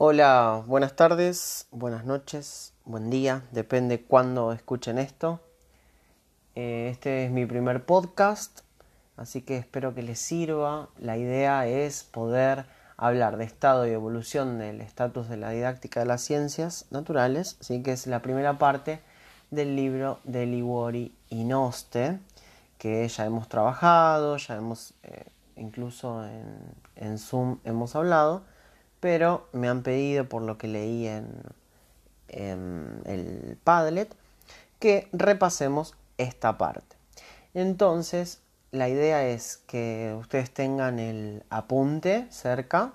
Hola, buenas tardes, buenas noches, buen día, depende cuándo escuchen esto. Eh, este es mi primer podcast, así que espero que les sirva. La idea es poder hablar de estado y evolución del estatus de la didáctica de las ciencias naturales, así que es la primera parte del libro de Liguori y Noste, que ya hemos trabajado, ya hemos, eh, incluso en, en Zoom hemos hablado pero me han pedido por lo que leí en, el Padlet que repasemos esta parte. Entonces, la idea es que ustedes tengan el apunte cerca,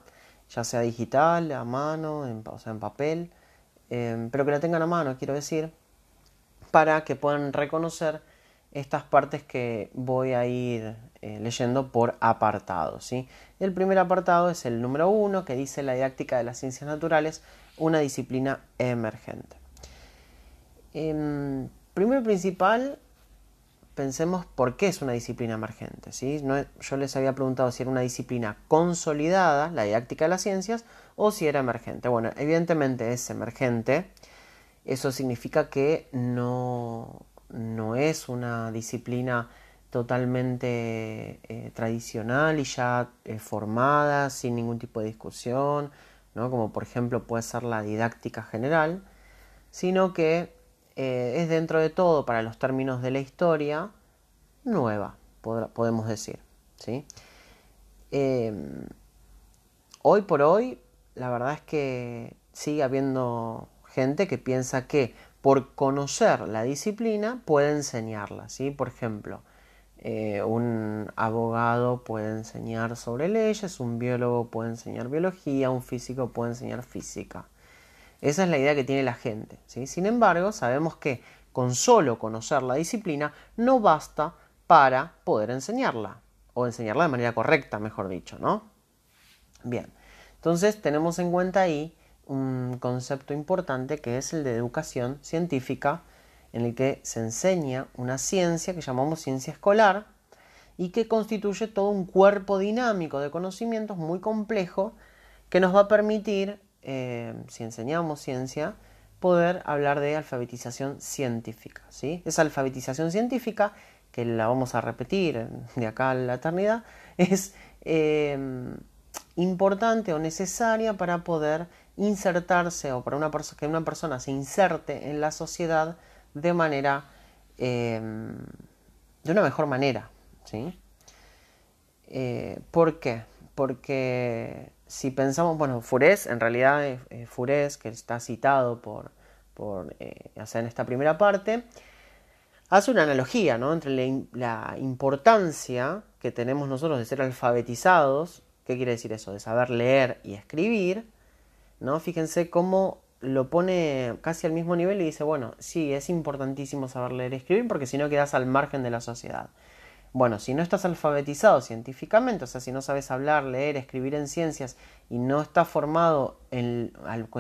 ya sea digital, a mano, o sea, en papel, em, pero que la tengan a mano, quiero decir, para que puedan reconocer estas partes que voy a ir eh, leyendo por apartado. ¿sí? El primer apartado es el número uno que dice la didáctica de las ciencias naturales, una disciplina emergente. Em, primero principal, pensemos por qué es una disciplina emergente. ¿sí? yo les había preguntado si era una disciplina consolidada, la didáctica de las ciencias, o si era emergente. Bueno, evidentemente es emergente. Eso significa que no, no es una disciplina totalmente eh, tradicional y ya eh, formada, sin ningún tipo de discusión, ¿no? como por ejemplo puede ser la didáctica general, sino que eh, es dentro de todo, para los términos de la historia, nueva, podemos decir. ¿sí? Em, hoy por hoy, la verdad es que sigue habiendo gente que piensa que por conocer la disciplina puede enseñarla. ¿sí? Por ejemplo, eh, un abogado puede enseñar sobre leyes, un biólogo puede enseñar biología, un físico puede enseñar física. Esa es la idea que tiene la gente. Sin embargo, sabemos que con solo conocer la disciplina no basta para poder enseñarla, o enseñarla de manera correcta, mejor dicho, ¿no? Bien, entonces tenemos en cuenta ahí un concepto importante que es el de educación científica, en el que se enseña una ciencia que llamamos ciencia escolar y que constituye todo un cuerpo dinámico de conocimientos muy complejo que nos va a permitir, eh, si enseñamos ciencia, poder hablar de alfabetización científica. ¿sí? Esa alfabetización científica, que la vamos a repetir de acá a la eternidad, es eh, importante o necesaria para poder insertarse o para una que una persona se inserte en la sociedad de manera em, de una mejor manera ¿sí? Eh, ¿por qué? porque si pensamos bueno Furés en realidad eh, Furés que está citado por, por eh, en esta primera parte hace una analogía ¿no? entre la importancia que tenemos nosotros de ser alfabetizados ¿Qué quiere decir eso? De saber leer y escribir, ¿no? Fíjense cómo lo pone casi al mismo nivel y dice, bueno, sí, es importantísimo saber leer y escribir porque si no quedas al margen de la sociedad. Bueno, si no estás alfabetizado científicamente, o sea, si no sabes hablar, leer, escribir en ciencias y no estás formado en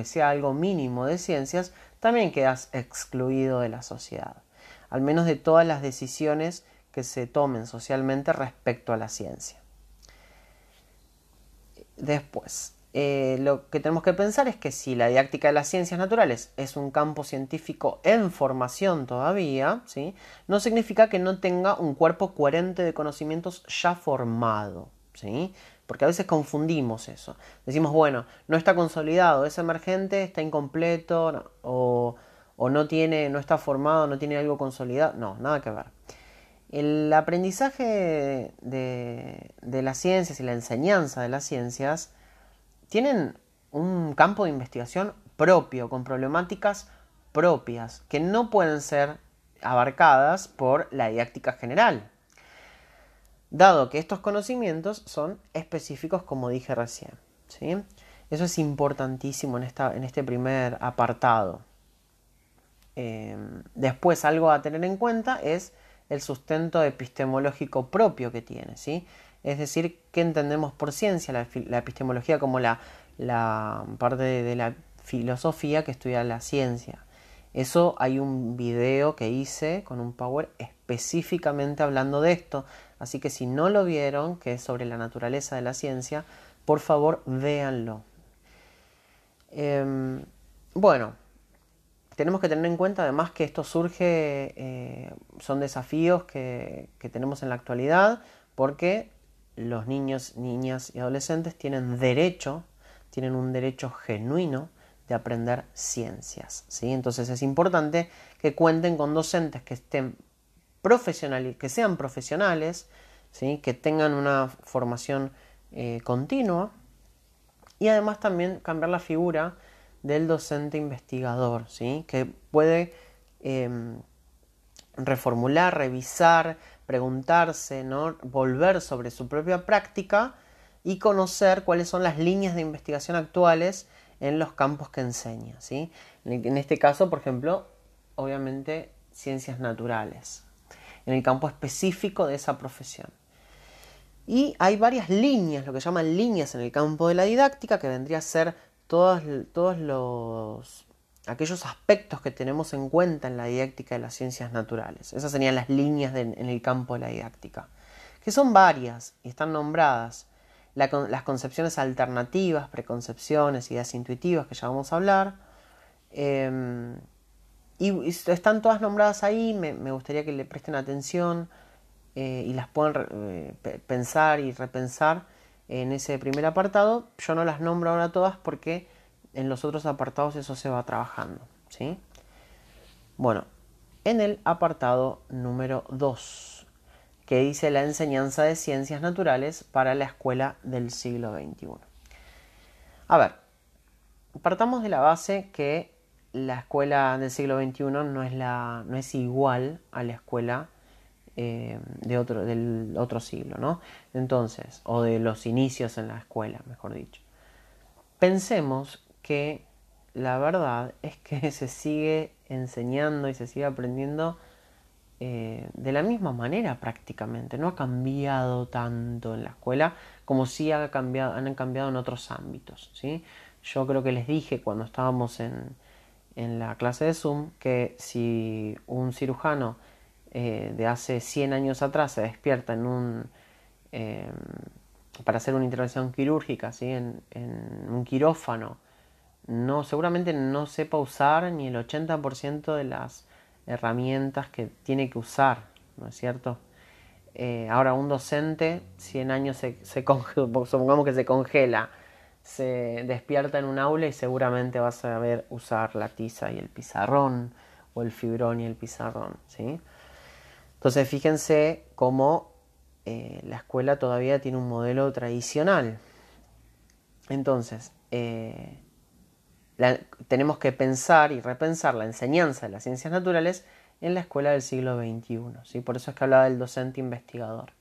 sea algo mínimo de ciencias, también quedas excluido de la sociedad. Al menos de todas las decisiones que se tomen socialmente respecto a la ciencia. Después, eh, lo que tenemos que pensar es que si la didáctica de las ciencias naturales es un campo científico en formación todavía, ¿sí? no significa que no tenga un cuerpo coherente de conocimientos ya formado. ¿sí? Porque a veces confundimos eso. Decimos, bueno, no está consolidado, es emergente, está incompleto, o, o no, tiene, no está formado, no tiene algo consolidado. No, nada que ver. El aprendizaje de, las ciencias y la enseñanza de las ciencias tienen un campo de investigación propio, con problemáticas propias, que no pueden ser abarcadas por la didáctica general, dado que estos conocimientos son específicos como dije recién. ¿sí? Eso es importantísimo en, esta, en este primer apartado. Eh, después algo a tener en cuenta es el sustento epistemológico propio que tiene, ¿sí? Es decir, ¿qué entendemos por ciencia? La, epistemología como la, parte de, la filosofía que estudia la ciencia. Eso hay un video que hice con un power específicamente hablando de esto, así que si no lo vieron, que es sobre la naturaleza de la ciencia, por favor véanlo. Em, bueno, tenemos que tener en cuenta además que esto surge, eh, son desafíos que, que, tenemos en la actualidad porque los niños, niñas y adolescentes tienen derecho, tienen un derecho genuino de aprender ciencias. ¿sí? Entonces es importante que cuenten con docentes que estén profesionales, que sean profesionales, ¿sí? que tengan una formación eh, continua y además también cambiar la figura del docente investigador, ¿sí? que puede em, reformular, revisar, preguntarse, ¿no? volver sobre su propia práctica y conocer cuáles son las líneas de investigación actuales en los campos que enseña. ¿sí? En este caso, por ejemplo, obviamente ciencias naturales, en el campo específico de esa profesión. Y hay varias líneas, lo que llaman líneas en el campo de la didáctica, que vendría a ser todos, todos los aquellos aspectos que tenemos en cuenta en la didáctica de las ciencias naturales. Esas serían las líneas en el campo de la didáctica, que son varias y están nombradas. las concepciones alternativas, preconcepciones, ideas intuitivas, que ya vamos a hablar. Em, y, están todas nombradas ahí, me, gustaría que le presten atención eh, y las puedan eh, pensar y repensar en ese primer apartado. Yo no las nombro ahora todas porque en los otros apartados eso se va trabajando. ¿sí? Bueno, en el apartado número 2, que dice la enseñanza de ciencias naturales para la escuela del siglo XXI. A ver, partamos de la base que la escuela del siglo XXI no es, la, no es igual a la escuela eh, de otro, del otro siglo, ¿no? Entonces, o de los inicios en la escuela, mejor dicho. Pensemos que la verdad es que se sigue enseñando y se sigue aprendiendo eh, de la misma manera prácticamente. No ha cambiado tanto en la escuela como sí ha cambiado, han cambiado en otros ámbitos. ¿sí? Yo creo que les dije cuando estábamos en, en la clase de Zoom que si un cirujano eh, de hace 100 años atrás se despierta en un... Eh, para hacer una intervención quirúrgica, ¿sí? en, en un quirófano, no, seguramente no sepa usar ni el 80% de las herramientas que tiene que usar, ¿no es cierto? Eh, ahora un docente, 100 años se, supongamos que se congela, se despierta en un aula y seguramente va a saber usar la tiza y el pizarrón, o el fibrón y el pizarrón, ¿sí? Entonces fíjense cómo eh, la escuela todavía tiene un modelo tradicional. Entonces, eh, tenemos que pensar y repensar la enseñanza de las ciencias naturales en la escuela del siglo XXI. ¿sí? Por eso es que hablaba del docente investigador.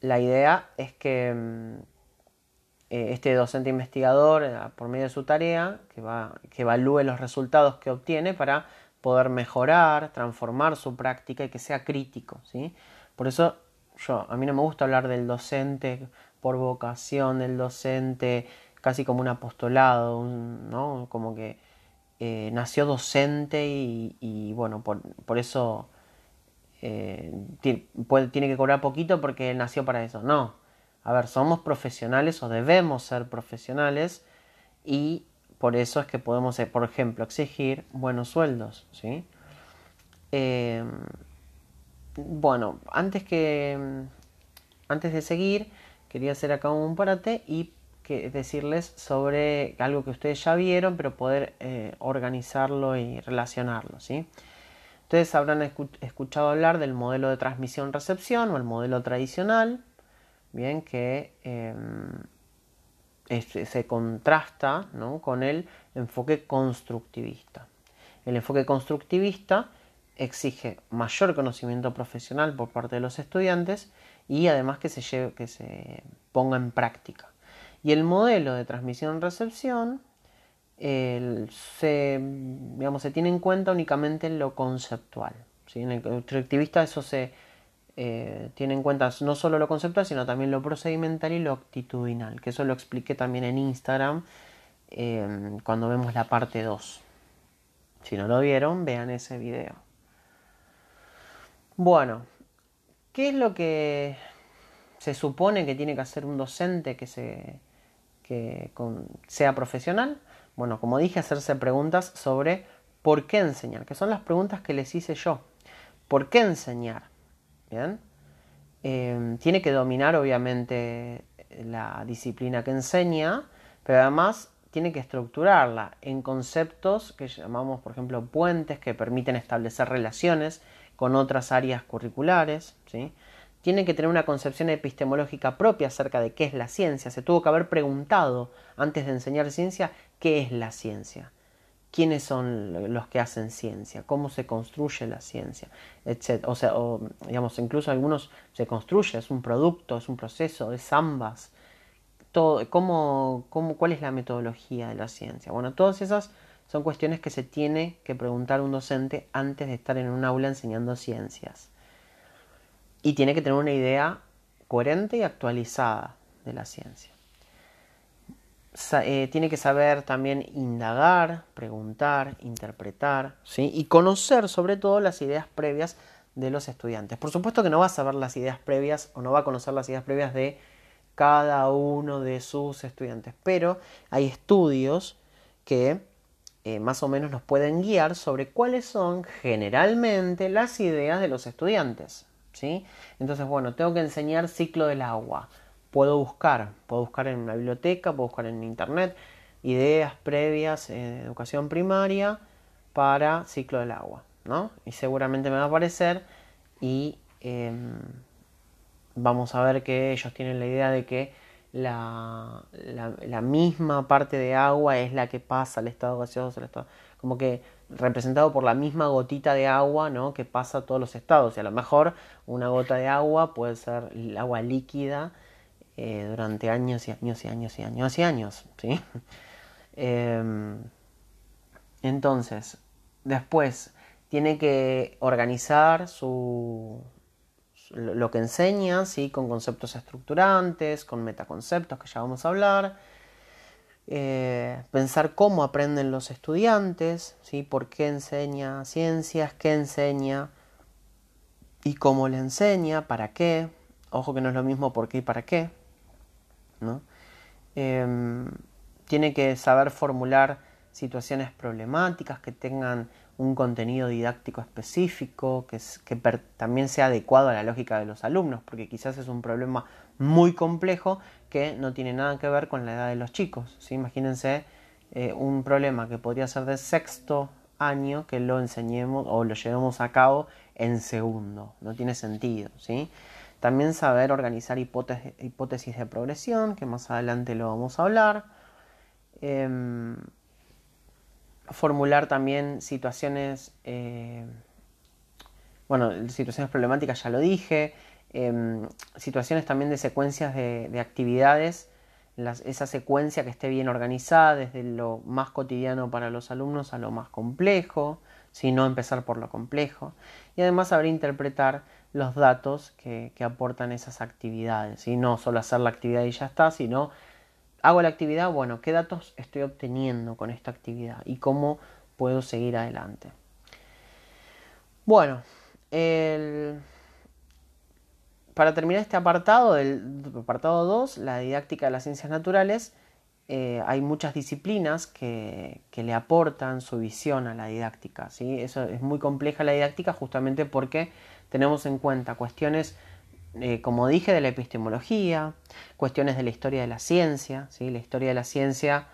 La idea es que mm, eh, este docente investigador, eh, por medio de su tarea, que, va, que evalúe los resultados que obtiene para poder mejorar, transformar su práctica y que sea crítico. ¿sí? Por eso yo, a mí no me gusta hablar del docente por vocación, del docente casi como un apostolado, ¿no? Como que eh, nació docente y, bueno, por, eso eh, tiene, que cobrar poquito porque nació para eso. No, a ver, somos profesionales o debemos ser profesionales y por eso es que podemos, eh, por ejemplo, exigir buenos sueldos, ¿sí? bueno, antes que antes de seguir, quería hacer acá un parate y que decirles sobre algo que ustedes ya vieron, pero poder eh, organizarlo y relacionarlo. ¿sí? Ustedes habrán escuchado hablar del modelo de transmisión-recepción o el modelo tradicional, bien, que em, se contrasta con el enfoque constructivista. El enfoque constructivista exige mayor conocimiento profesional por parte de los estudiantes y además que se, lleve, que se ponga en práctica. Y el modelo de transmisión-recepción se, se tiene en cuenta únicamente en lo conceptual. En el constructivista eso se eh, tiene en cuenta no solo lo conceptual, sino también lo procedimental y lo actitudinal, que eso lo expliqué también en Instagram eh, cuando vemos la parte 2. Si no lo vieron, vean ese video. Bueno, ¿qué es lo que se supone que tiene que hacer un docente que se que sea profesional. Bueno, como dije, hacerse preguntas sobre por qué enseñar, que son las preguntas que les hice yo. ¿Por qué enseñar? ¿Bien? Em, tiene que dominar obviamente la disciplina que enseña, pero además tiene que estructurarla en conceptos que llamamos, por ejemplo, puentes que permiten establecer relaciones con otras áreas curriculares. ¿sí? Tiene que tener una concepción epistemológica propia acerca de qué es la ciencia. Se tuvo que haber preguntado antes de enseñar ciencia qué es la ciencia quiénes son los que hacen ciencia, cómo se construye la ciencia, etc. O sea, digamos, incluso algunos se construye, es un producto, es un proceso, es ambas. Todo, cómo, cómo, ¿Cuál es la metodología de la ciencia? Bueno, todas esas son cuestiones que se tiene que preguntar un docente antes de estar en un aula enseñando ciencias. Y tiene que tener una idea coherente y actualizada de la ciencia. Eh, tiene que saber también indagar, preguntar, interpretar, ¿sí? y conocer sobre todo las ideas previas de los estudiantes. Por supuesto que no va a saber las ideas previas o no va a conocer las ideas previas de cada uno de sus estudiantes, pero hay estudios que eh, más o menos nos pueden guiar sobre cuáles son generalmente las ideas de los estudiantes. Entonces, bueno, tengo que enseñar ciclo del agua puedo buscar, puedo buscar en una biblioteca, puedo buscar en internet ideas previas de educación primaria para ciclo del agua, ¿no? Y seguramente me va a aparecer y em, vamos a ver que ellos tienen la idea de que la, la, misma parte de agua es la que pasa al estado gaseoso, al estado, como que representado por la misma gotita de agua ¿no? que pasa a todos los estados. Y a lo mejor una gota de agua puede ser el agua líquida eh, durante años y años y años y años y años. ¿sí? Em, entonces, después tiene que organizar su, lo que enseña, ¿sí? con conceptos estructurantes, con metaconceptos que ya vamos a hablar. Eh, pensar cómo aprenden los estudiantes, ¿sí? por qué enseña ciencias, qué enseña y cómo le enseña, para qué. Ojo que no es lo mismo por qué y para qué. Em, tiene que saber formular situaciones problemáticas que tengan un contenido didáctico específico, que, también sea adecuado a la lógica de los alumnos, porque quizás es un problema muy complejo que no tiene nada que ver con la edad de los chicos. Imagínense eh, un problema que podría ser de sexto año que lo enseñemos o lo llevemos a cabo en segundo. No tiene sentido. ¿sí? También saber organizar hipótesis, de progresión, que más adelante lo vamos a hablar. Em, formular también situaciones, eh, bueno, situaciones problemáticas ya lo dije, em, situaciones también de secuencias de, actividades, esa secuencia que esté bien organizada desde lo más cotidiano para los alumnos a lo más complejo, si no empezar por lo complejo, y además saber interpretar los datos que, aportan esas actividades. Y no solo hacer la actividad y ya está, sino hago la actividad, bueno, ¿qué datos estoy obteniendo con esta actividad? Y cómo puedo seguir adelante. Bueno, para terminar este apartado, del apartado 2, la didáctica de las ciencias naturales, eh, hay muchas disciplinas que, le aportan su visión a la didáctica. ¿sí? Eso es muy compleja la didáctica justamente porque tenemos en cuenta cuestiones, eh, como dije, de la epistemología, cuestiones de la historia de la ciencia. ¿sí? La historia de la ciencia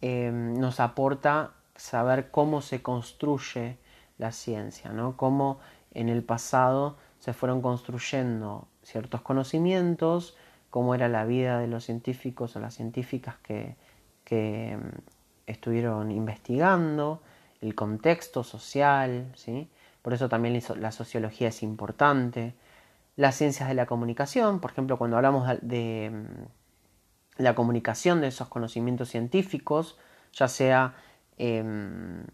em, nos aporta saber cómo se construye la ciencia, ¿no? cómo en el pasado se fueron construyendo ciertos conocimientos, cómo era la vida de los científicos o las científicas que, que em, estuvieron investigando, el contexto social, ¿sí? por eso también la sociología es importante. Las ciencias de la comunicación, por ejemplo, cuando hablamos de mm, la comunicación de esos conocimientos científicos, ya sea, em,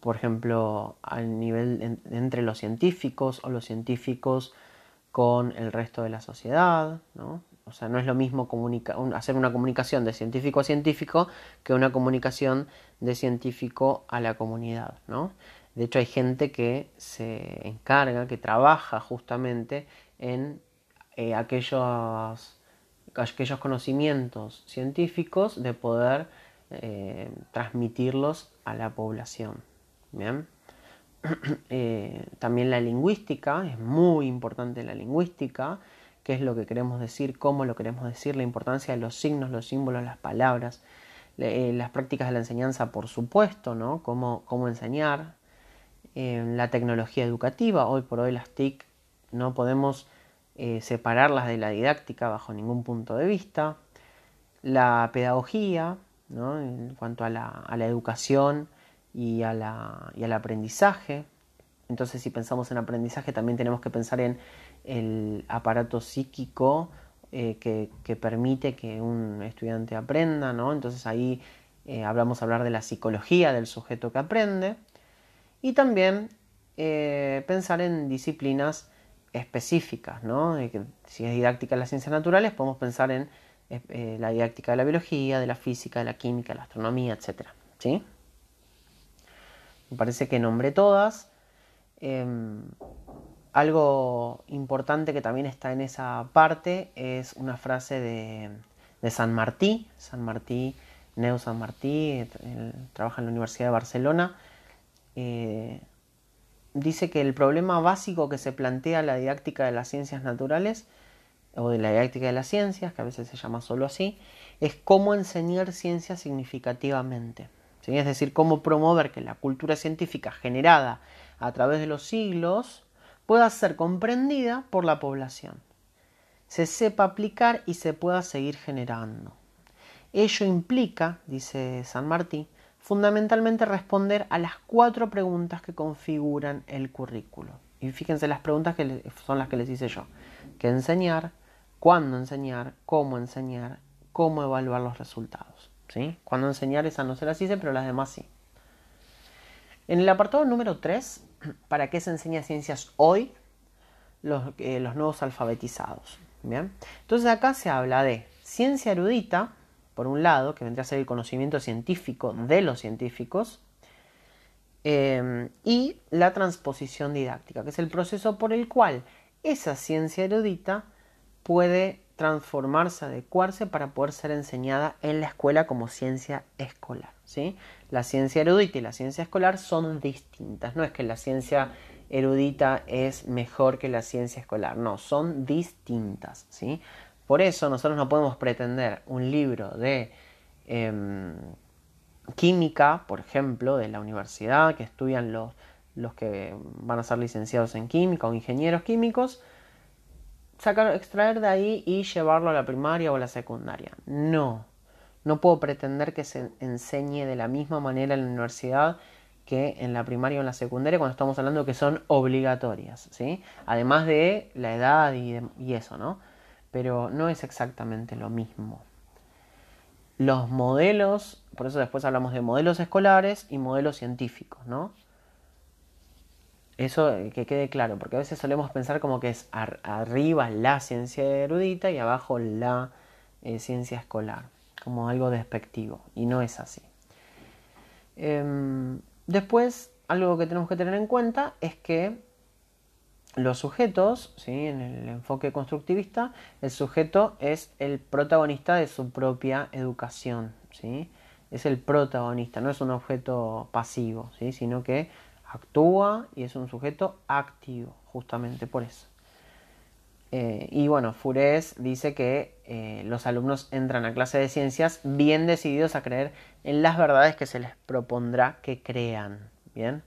por ejemplo, al nivel entre los científicos o los científicos con el resto de la sociedad, ¿no? O sea, no es lo mismo hacer una comunicación de científico a científico que una comunicación de científico a la comunidad, ¿no? De hecho, hay gente que se encarga, que trabaja justamente en eh, aquellos aquellos conocimientos científicos de poder eh, transmitirlos a la población. Eh, también la lingüística, es muy importante la lingüística, qué es lo que queremos decir, cómo lo queremos decir, la importancia de los signos, los símbolos, las palabras, eh, las prácticas de la enseñanza, por supuesto, ¿no? Cómo, cómo enseñar, la tecnología educativa, hoy por hoy las TIC no podemos separarlas de la didáctica bajo ningún punto de vista, la pedagogía, en cuanto a la, educación y, al aprendizaje. Entonces, si pensamos en aprendizaje, también tenemos que pensar en el aparato psíquico eh, que, permite que un estudiante aprenda. ¿no? Entonces, ahí eh, hablamos hablar de la psicología del sujeto que aprende. Y también eh, pensar en disciplinas específicas. ¿no? si es didáctica de las ciencias naturales, podemos pensar en la didáctica de la biología, de la física, de la química, de la astronomía, etc. ¿sí? Me parece que nombré todas. Em, algo importante que también está en esa parte es una frase de, San Martí. San Martí, Neo San Martí, trabaja en la Universidad de Barcelona. Eh, dice que el problema básico que se plantea la didáctica de las ciencias naturales o de la didáctica de las ciencias, que a veces se llama solo así, es cómo enseñar ciencia significativamente. Es decir, cómo promover que la cultura científica generada a través de los siglos pueda ser comprendida por la población, se sepa aplicar y se pueda seguir generando. Ello implica, dice San Martín, fundamentalmente responder a las cuatro preguntas que configuran el currículo. Y fíjense las preguntas que son las que les hice yo. ¿Qué enseñar? cuándo enseñar, cómo enseñar, cómo evaluar los resultados. ¿Sí? Cuándo enseñar, esa no se las hice, pero las demás sí. En el apartado número 3, ¿para qué se enseña ciencias hoy? Los, eh, los nuevos alfabetizados. ¿bien? Entonces acá se habla de ciencia erudita, por un lado, que vendría a ser el conocimiento científico de los científicos, eh, y la transposición didáctica, que es el proceso por el cual esa ciencia erudita puede transformarse, adecuarse para poder ser enseñada en la escuela como ciencia escolar. ¿sí? La ciencia erudita y la ciencia escolar son distintas. No es que la ciencia erudita es mejor que la ciencia escolar, no, son distintas. ¿sí? Por eso nosotros no podemos pretender un libro de em, química, por ejemplo, de la universidad, que estudian los, los que van a ser licenciados en química o ingenieros químicos, sacar, extraer de ahí y llevarlo a la primaria o a la secundaria. No, no puedo pretender que se enseñe de la misma manera en la universidad que en la primaria o en la secundaria cuando estamos hablando que son obligatorias, ¿sí? Además de la edad y, y eso, ¿no? Pero no es exactamente lo mismo. Los modelos, por eso después hablamos de modelos escolares y modelos científicos, ¿no? Eso eh, que quede claro, porque a veces solemos pensar como que es arriba la ciencia erudita y abajo la eh, ciencia escolar, como algo despectivo, y no es así. Em, después, algo que tenemos que tener en cuenta es que los sujetos, ¿sí? en el enfoque constructivista, el sujeto es el protagonista de su propia educación, ¿sí? es el protagonista, no es un objeto pasivo, ¿sí? sino que actúa y es un sujeto activo, justamente por eso. Eh, y bueno, Fures dice que eh, los alumnos entran a clase de ciencias bien decididos a creer en las verdades que se les propondrá que crean. Bien,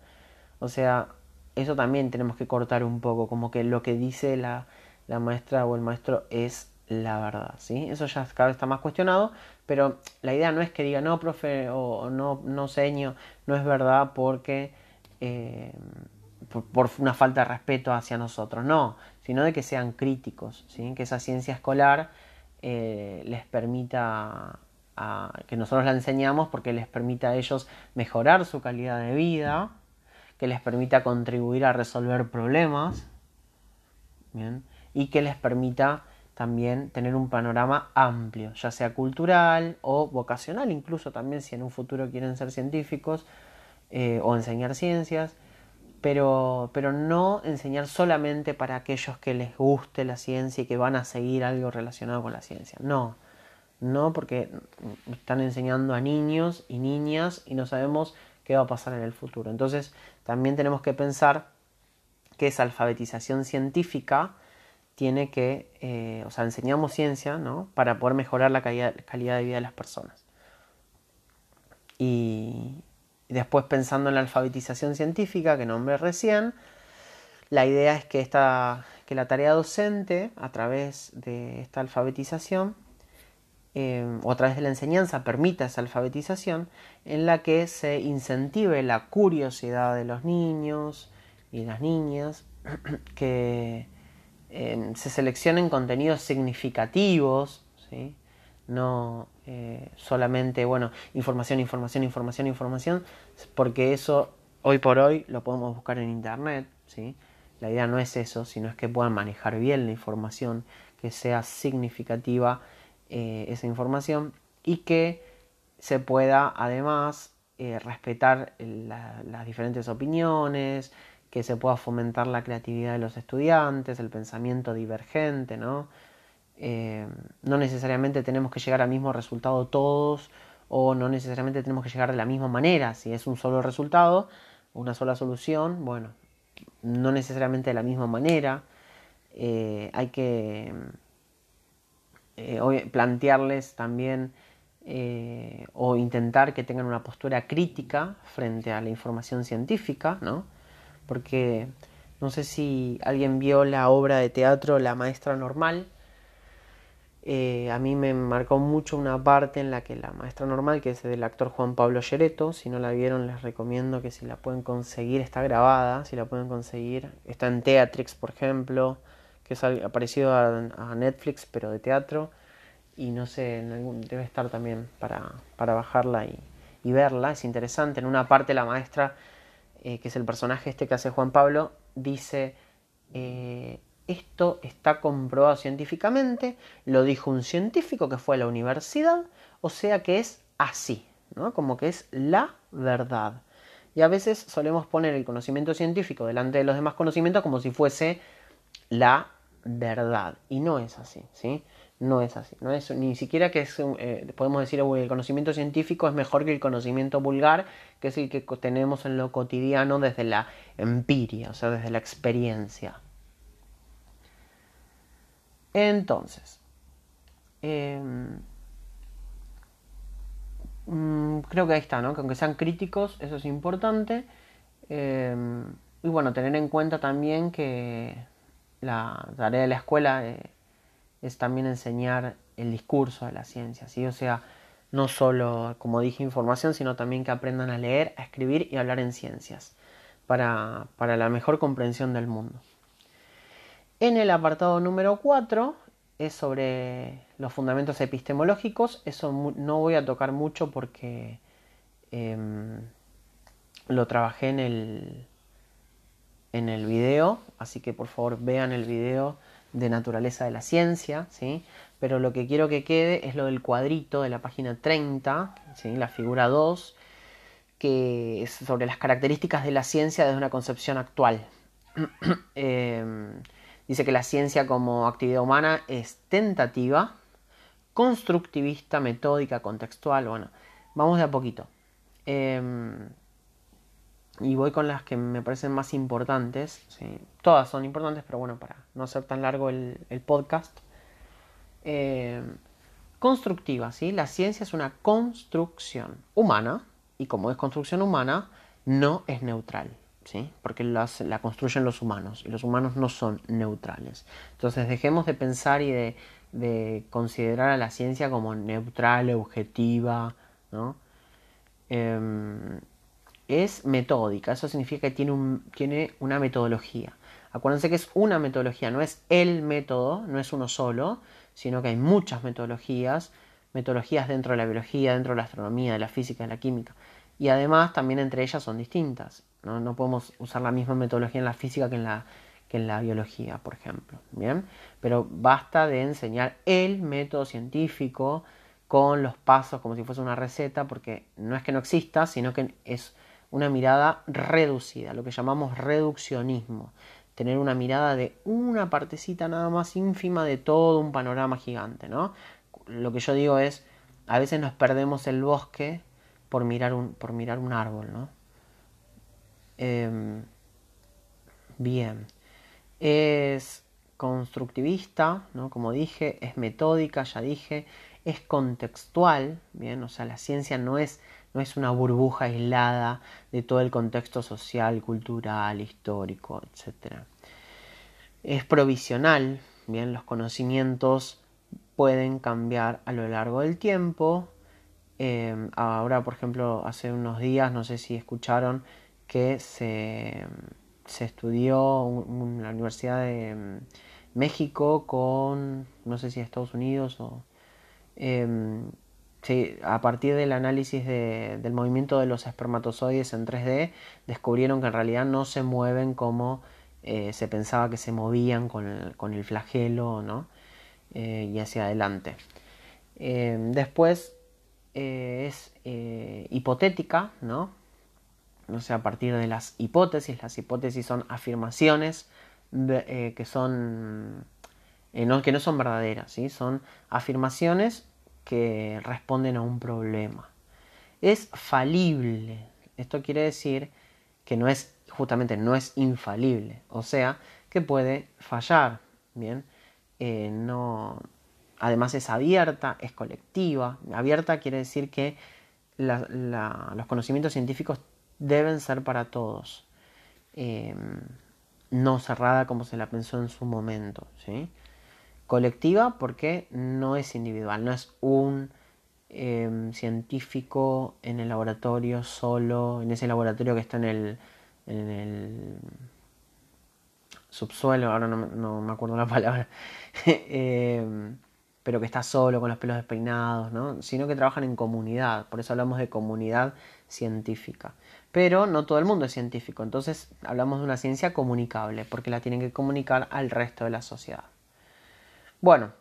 o sea, eso también tenemos que cortar un poco, como que lo que dice la, la maestra o el maestro es la verdad, ¿sí? Eso ya cada vez está más cuestionado, pero la idea no es que diga, no, profe, o no, no, seño, no es verdad porque eh, por, una falta de respeto hacia nosotros, no, sino de que sean críticos, que esa ciencia escolar eh, les permita, que nosotros la enseñamos porque les permita a ellos mejorar su calidad de vida, que les permita contribuir a resolver problemas, y que les permita también tener un panorama amplio, ya sea cultural o vocacional, incluso también si en un futuro quieren ser científicos, eh, o enseñar ciencias, pero, pero no enseñar solamente para aquellos que les guste la ciencia y que van a seguir algo relacionado con la ciencia. No, no porque están enseñando a niños y niñas y no sabemos qué va a pasar en el futuro. Entonces también tenemos que pensar que esa alfabetización científica tiene que, eh, o sea, enseñamos ciencia, ¿no? Para poder mejorar la calidad, calidad de vida de las personas. Y, después pensando en la alfabetización científica que nombré recién, la idea es que, esta, que la tarea docente, a través de esta alfabetización, eh, o a través de la enseñanza, permita esa alfabetización en la que se incentive la curiosidad de los niños y las niñas, que eh, se seleccionen contenidos significativos, ¿sí? no eh, solamente, bueno, información, información, información, información, porque eso hoy por hoy lo podemos buscar en Internet, ¿sí? La idea no es eso, sino es que puedan manejar bien la información, que sea significativa eh, esa información y que se pueda además eh, respetar las diferentes opiniones, que se pueda fomentar la creatividad de los estudiantes, el pensamiento divergente, ¿no? Eh, no necesariamente tenemos que llegar al mismo resultado todos o no necesariamente tenemos que llegar de la misma manera. Si es un solo resultado, una sola solución, bueno, no necesariamente de la misma manera. Eh, hay que eh, plantearles también o intentar que tengan una postura crítica frente a la información científica, ¿no? Porque no sé si alguien vio la obra de teatro La Maestra Normal, eh, a mí me marcó mucho una parte en la que la maestra normal, que es del actor Juan Pablo Llereto, si no la vieron les recomiendo que si la pueden conseguir, está grabada, si la pueden conseguir, está en Teatrix por ejemplo, que es parecido a, Netflix pero de teatro, y no sé, debe estar también para, para bajarla y, y, verla, es interesante, en una parte la maestra, eh, que es el personaje este que hace Juan Pablo, dice... Eh, esto está comprobado científicamente, lo dijo un científico que fue a la universidad, o sea que es así, ¿no? Como que es la verdad. Y a veces solemos poner el conocimiento científico delante de los demás conocimientos como si fuese la verdad. Y no es así, ¿sí? No es así. No es, ni siquiera que es, eh, podemos decir el conocimiento científico es mejor que el conocimiento vulgar, que es el que tenemos en lo cotidiano desde la empiria, o sea, desde la experiencia. Entonces, em, mm, creo que ahí está, ¿no? Que aunque sean críticos, eso es importante. Em, y bueno, tener en cuenta también que la tarea de la escuela eh, es también enseñar el discurso de la ciencia, ¿sí? O sea, no solo, como dije, información, sino también que aprendan a leer, a escribir y a hablar en ciencias para, para la mejor comprensión del mundo. En el apartado número 4 es sobre los fundamentos epistemológicos. Eso no voy a tocar mucho porque em, lo trabajé en el, en el video, así que por favor vean el video de naturaleza de la ciencia, ¿sí? pero lo que quiero que quede es lo del cuadrito de la página 30, ¿sí? la figura 2, que es sobre las características de la ciencia desde una concepción actual. Em, Dice que la ciencia como actividad humana es tentativa, constructivista, metódica, contextual. Bueno, vamos de a poquito. Em, y voy con las que me parecen más importantes. Todas son importantes, pero bueno, para no hacer tan largo el, podcast. Em, constructiva, ¿sí? La ciencia es una construcción humana y como es construcción humana, no es neutral. Porque la construyen los humanos y los humanos no son neutrales. Entonces dejemos de pensar y de, considerar a la ciencia como neutral, objetiva, ¿no? Em, es metódica, eso significa que tiene, un, tiene una metodología. Acuérdense que es una metodología, no es el método, no es uno solo, sino que hay muchas metodologías, metodologías dentro de la biología, dentro de la astronomía, de la física, de la química. Y además también entre ellas son distintas. ¿No? podemos usar la misma metodología en la física que en la, que en la biología, por ejemplo. ¿bien? Pero basta de enseñar el método científico con los pasos como si fuese una receta, porque no es que no exista, sino que es una mirada reducida, lo que llamamos reduccionismo, tener una mirada de una partecita nada más ínfima de todo un panorama gigante, ¿no? Lo que yo digo es, a veces nos perdemos el bosque por mirar un, por mirar un árbol, ¿no? Em, bien. Es constructivista, ¿no? Como dije, es metódica, ya dije, es contextual, bien, o sea, la ciencia no es, no es una burbuja aislada de todo el contexto social, cultural, histórico, etc. Es provisional, bien, los conocimientos pueden cambiar a lo largo del tiempo. Em, ahora, por ejemplo, hace unos días, no sé si escucharon, que se, se estudió en la Universidad de em, México con, no sé si Estados Unidos o Em, a partir del análisis del movimiento de los espermatozoides en 3D, descubrieron que en realidad no se mueven como eh, se pensaba que se movían con el, flagelo ¿no? Eh, y hacia adelante. Em, después eh, es hipotética, ¿no? O sea, a partir de las hipótesis, las hipótesis son afirmaciones que son eh, no, que no son verdaderas, ¿sí? son afirmaciones que responden a un problema. Es falible, esto quiere decir que no es, justamente no es infalible, o sea, que puede fallar, ¿bien? Eh, no, además es abierta, es colectiva. Abierta quiere decir que los conocimientos científicos deben ser para todos, eh, no cerrada como se la pensó en su momento, ¿sí? colectiva porque no es individual, no es un em, científico en el laboratorio solo, en ese laboratorio que está en el, en el subsuelo, ahora no, me acuerdo la palabra, em, pero que está solo con los pelos despeinados, ¿no? sino que trabajan en comunidad, por eso hablamos de comunidad científica. Pero no todo el mundo es científico, entonces hablamos de una ciencia comunicable, porque la tienen que comunicar al resto de la sociedad. Bueno,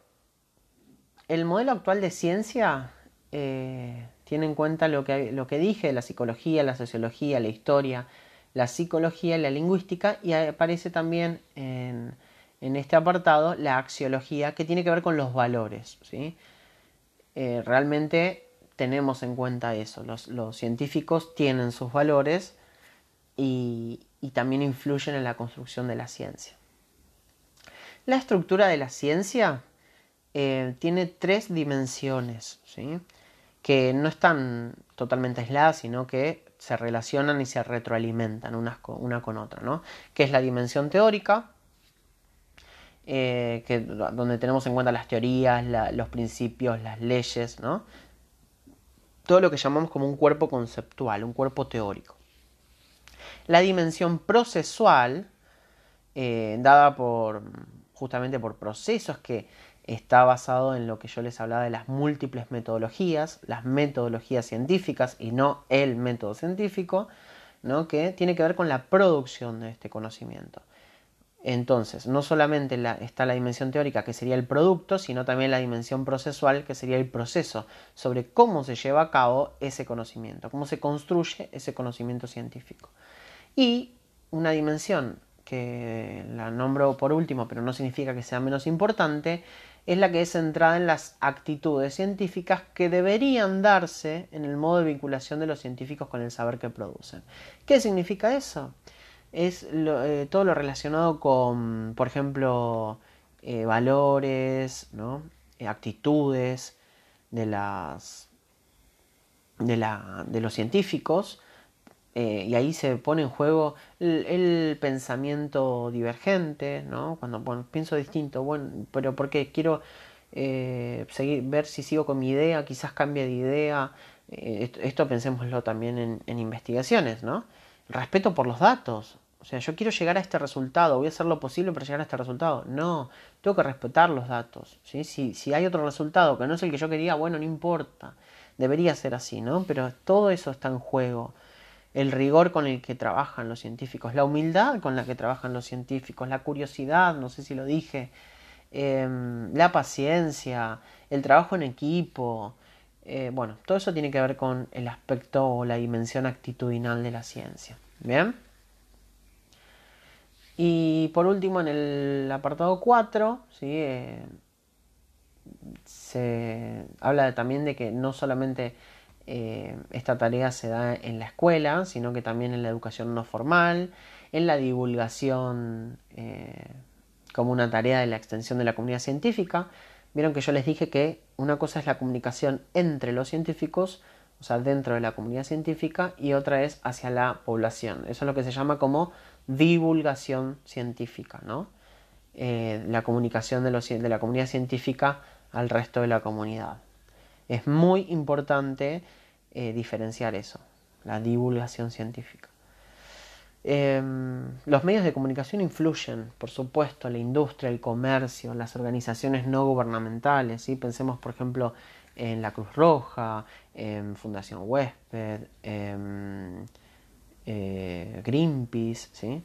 el modelo actual de ciencia eh, tiene en cuenta lo que, lo que dije, la psicología, la sociología, la historia, la psicología la lingüística, y aparece también en, este apartado la axiología, que tiene que ver con los valores. ¿sí? Eh, realmente tenemos en cuenta eso, los, científicos tienen sus valores y también influyen en la construcción de la ciencia. La estructura de la ciencia eh, tiene tres dimensiones, ¿sí? que no están totalmente aisladas, sino que se relacionan y se retroalimentan una con otra, ¿no? que es la dimensión teórica, eh, que, donde tenemos en cuenta las teorías, los principios, las leyes, ¿no? Todo lo que llamamos como un cuerpo conceptual, un cuerpo teórico. La dimensión procesual, eh, dada por, justamente por procesos que está basado en lo que yo les hablaba de las múltiples metodologías, las metodologías científicas y no el método científico, ¿no? que tiene que ver con la producción de este conocimiento. Entonces, no solamente está la dimensión teórica, que sería el producto, sino también la dimensión procesual, que sería el proceso sobre cómo se lleva a cabo ese conocimiento, cómo se construye ese conocimiento científico. Y una dimensión que la nombro por último, pero no significa que sea menos importante, es la que es centrada en las actitudes científicas que deberían darse en el modo de vinculación de los científicos con el saber que producen. ¿Qué significa eso? Es eh, todo lo relacionado con, por ejemplo, eh, valores, ¿no? Eh, actitudes de, las, de, la, de los científicos, y ahí se pone en juego el, pensamiento divergente, ¿no? Cuando pienso distinto, bueno, pero porque quiero seguir, ver si sigo con mi idea, quizás cambie de idea. Eh, esto, pensémoslo también en, investigaciones, ¿no? Respeto por los datos. O sea, yo quiero llegar a este resultado, voy a hacer lo posible para llegar a este resultado. No, tengo que respetar los datos. ¿sí? Si, si hay otro resultado que no es el que yo quería, bueno, no importa. Debería ser así, ¿no? Pero todo eso está en juego el rigor con el que trabajan los científicos, la humildad con la que trabajan los científicos, la curiosidad, no sé si lo dije, em, la paciencia, el trabajo en equipo, Eh, bueno, todo eso tiene que ver con el aspecto o la dimensión actitudinal de la ciencia. Bien. Y por último, en el apartado 4, ¿sí? Eh, se habla también de que no solamente eh, esta tarea se da en la escuela, sino que también en la educación no formal, en la divulgación como una tarea de la extensión de la comunidad científica. Vieron que yo les dije que una cosa es la comunicación entre los científicos, o sea, dentro de la comunidad científica, y otra es hacia la población. Eso es lo que se llama como divulgación científica, ¿no? Eh, la comunicación de, la comunidad científica al resto de la comunidad. Es muy importante eh, diferenciar eso, la divulgación científica. Em, los medios de comunicación influyen, por supuesto, la industria, el comercio, las organizaciones no gubernamentales. ¿sí? Pensemos, por ejemplo, en la Cruz Roja, en Fundación Huésped, en, eh, Greenpeace. ¿sí?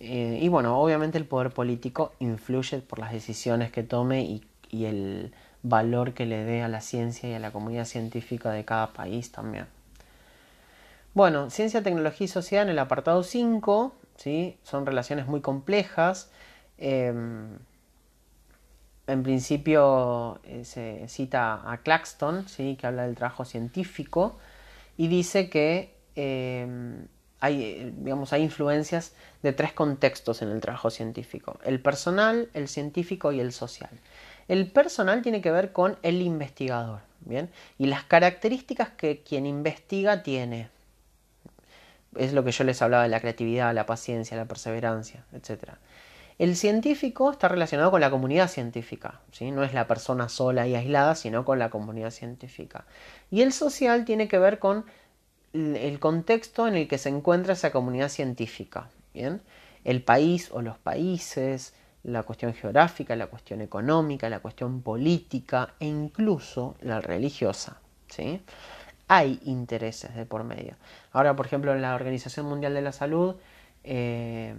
Eh, y bueno, obviamente el poder político influye por las decisiones que tome y, el valor que le dé a la ciencia y a la comunidad científica de cada país también. Bueno, ciencia, tecnología y sociedad en el apartado 5, ¿sí? son relaciones muy complejas. Em, en principio eh, se cita a Claxton, ¿sí? que habla del trabajo científico, y dice que em, hay, digamos, hay influencias de tres contextos en el trabajo científico, el personal, el científico y el social. El personal tiene que ver con el investigador, ¿bien? Y las características que quien investiga tiene, es lo que yo les hablaba de la creatividad, la paciencia, la perseverancia, etc. El científico está relacionado con la comunidad científica, ¿sí? no es la persona sola y aislada, sino con la comunidad científica. Y el social tiene que ver con el contexto en el que se encuentra esa comunidad científica. ¿bien? El país o los países, la cuestión geográfica, la cuestión económica, la cuestión política e incluso la religiosa. ¿sí? hay intereses de por medio. Ahora, por ejemplo, en la Organización Mundial de la Salud eh,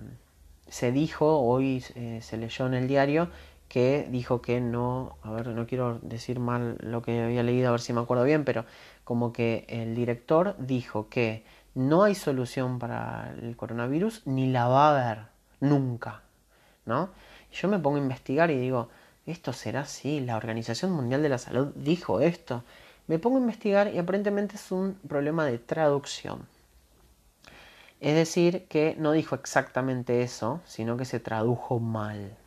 se dijo, hoy eh, se leyó en el diario, que dijo que no, a ver, no quiero decir mal lo que había leído, a ver si me acuerdo bien, pero como que el director dijo que no hay solución para el coronavirus ni la va a haber nunca, ¿no? Yo me pongo a investigar y digo, esto será así, la Organización Mundial de la Salud dijo esto. Me pongo a investigar y aparentemente es un problema de traducción. Es decir, que no dijo exactamente eso, sino que se tradujo mal.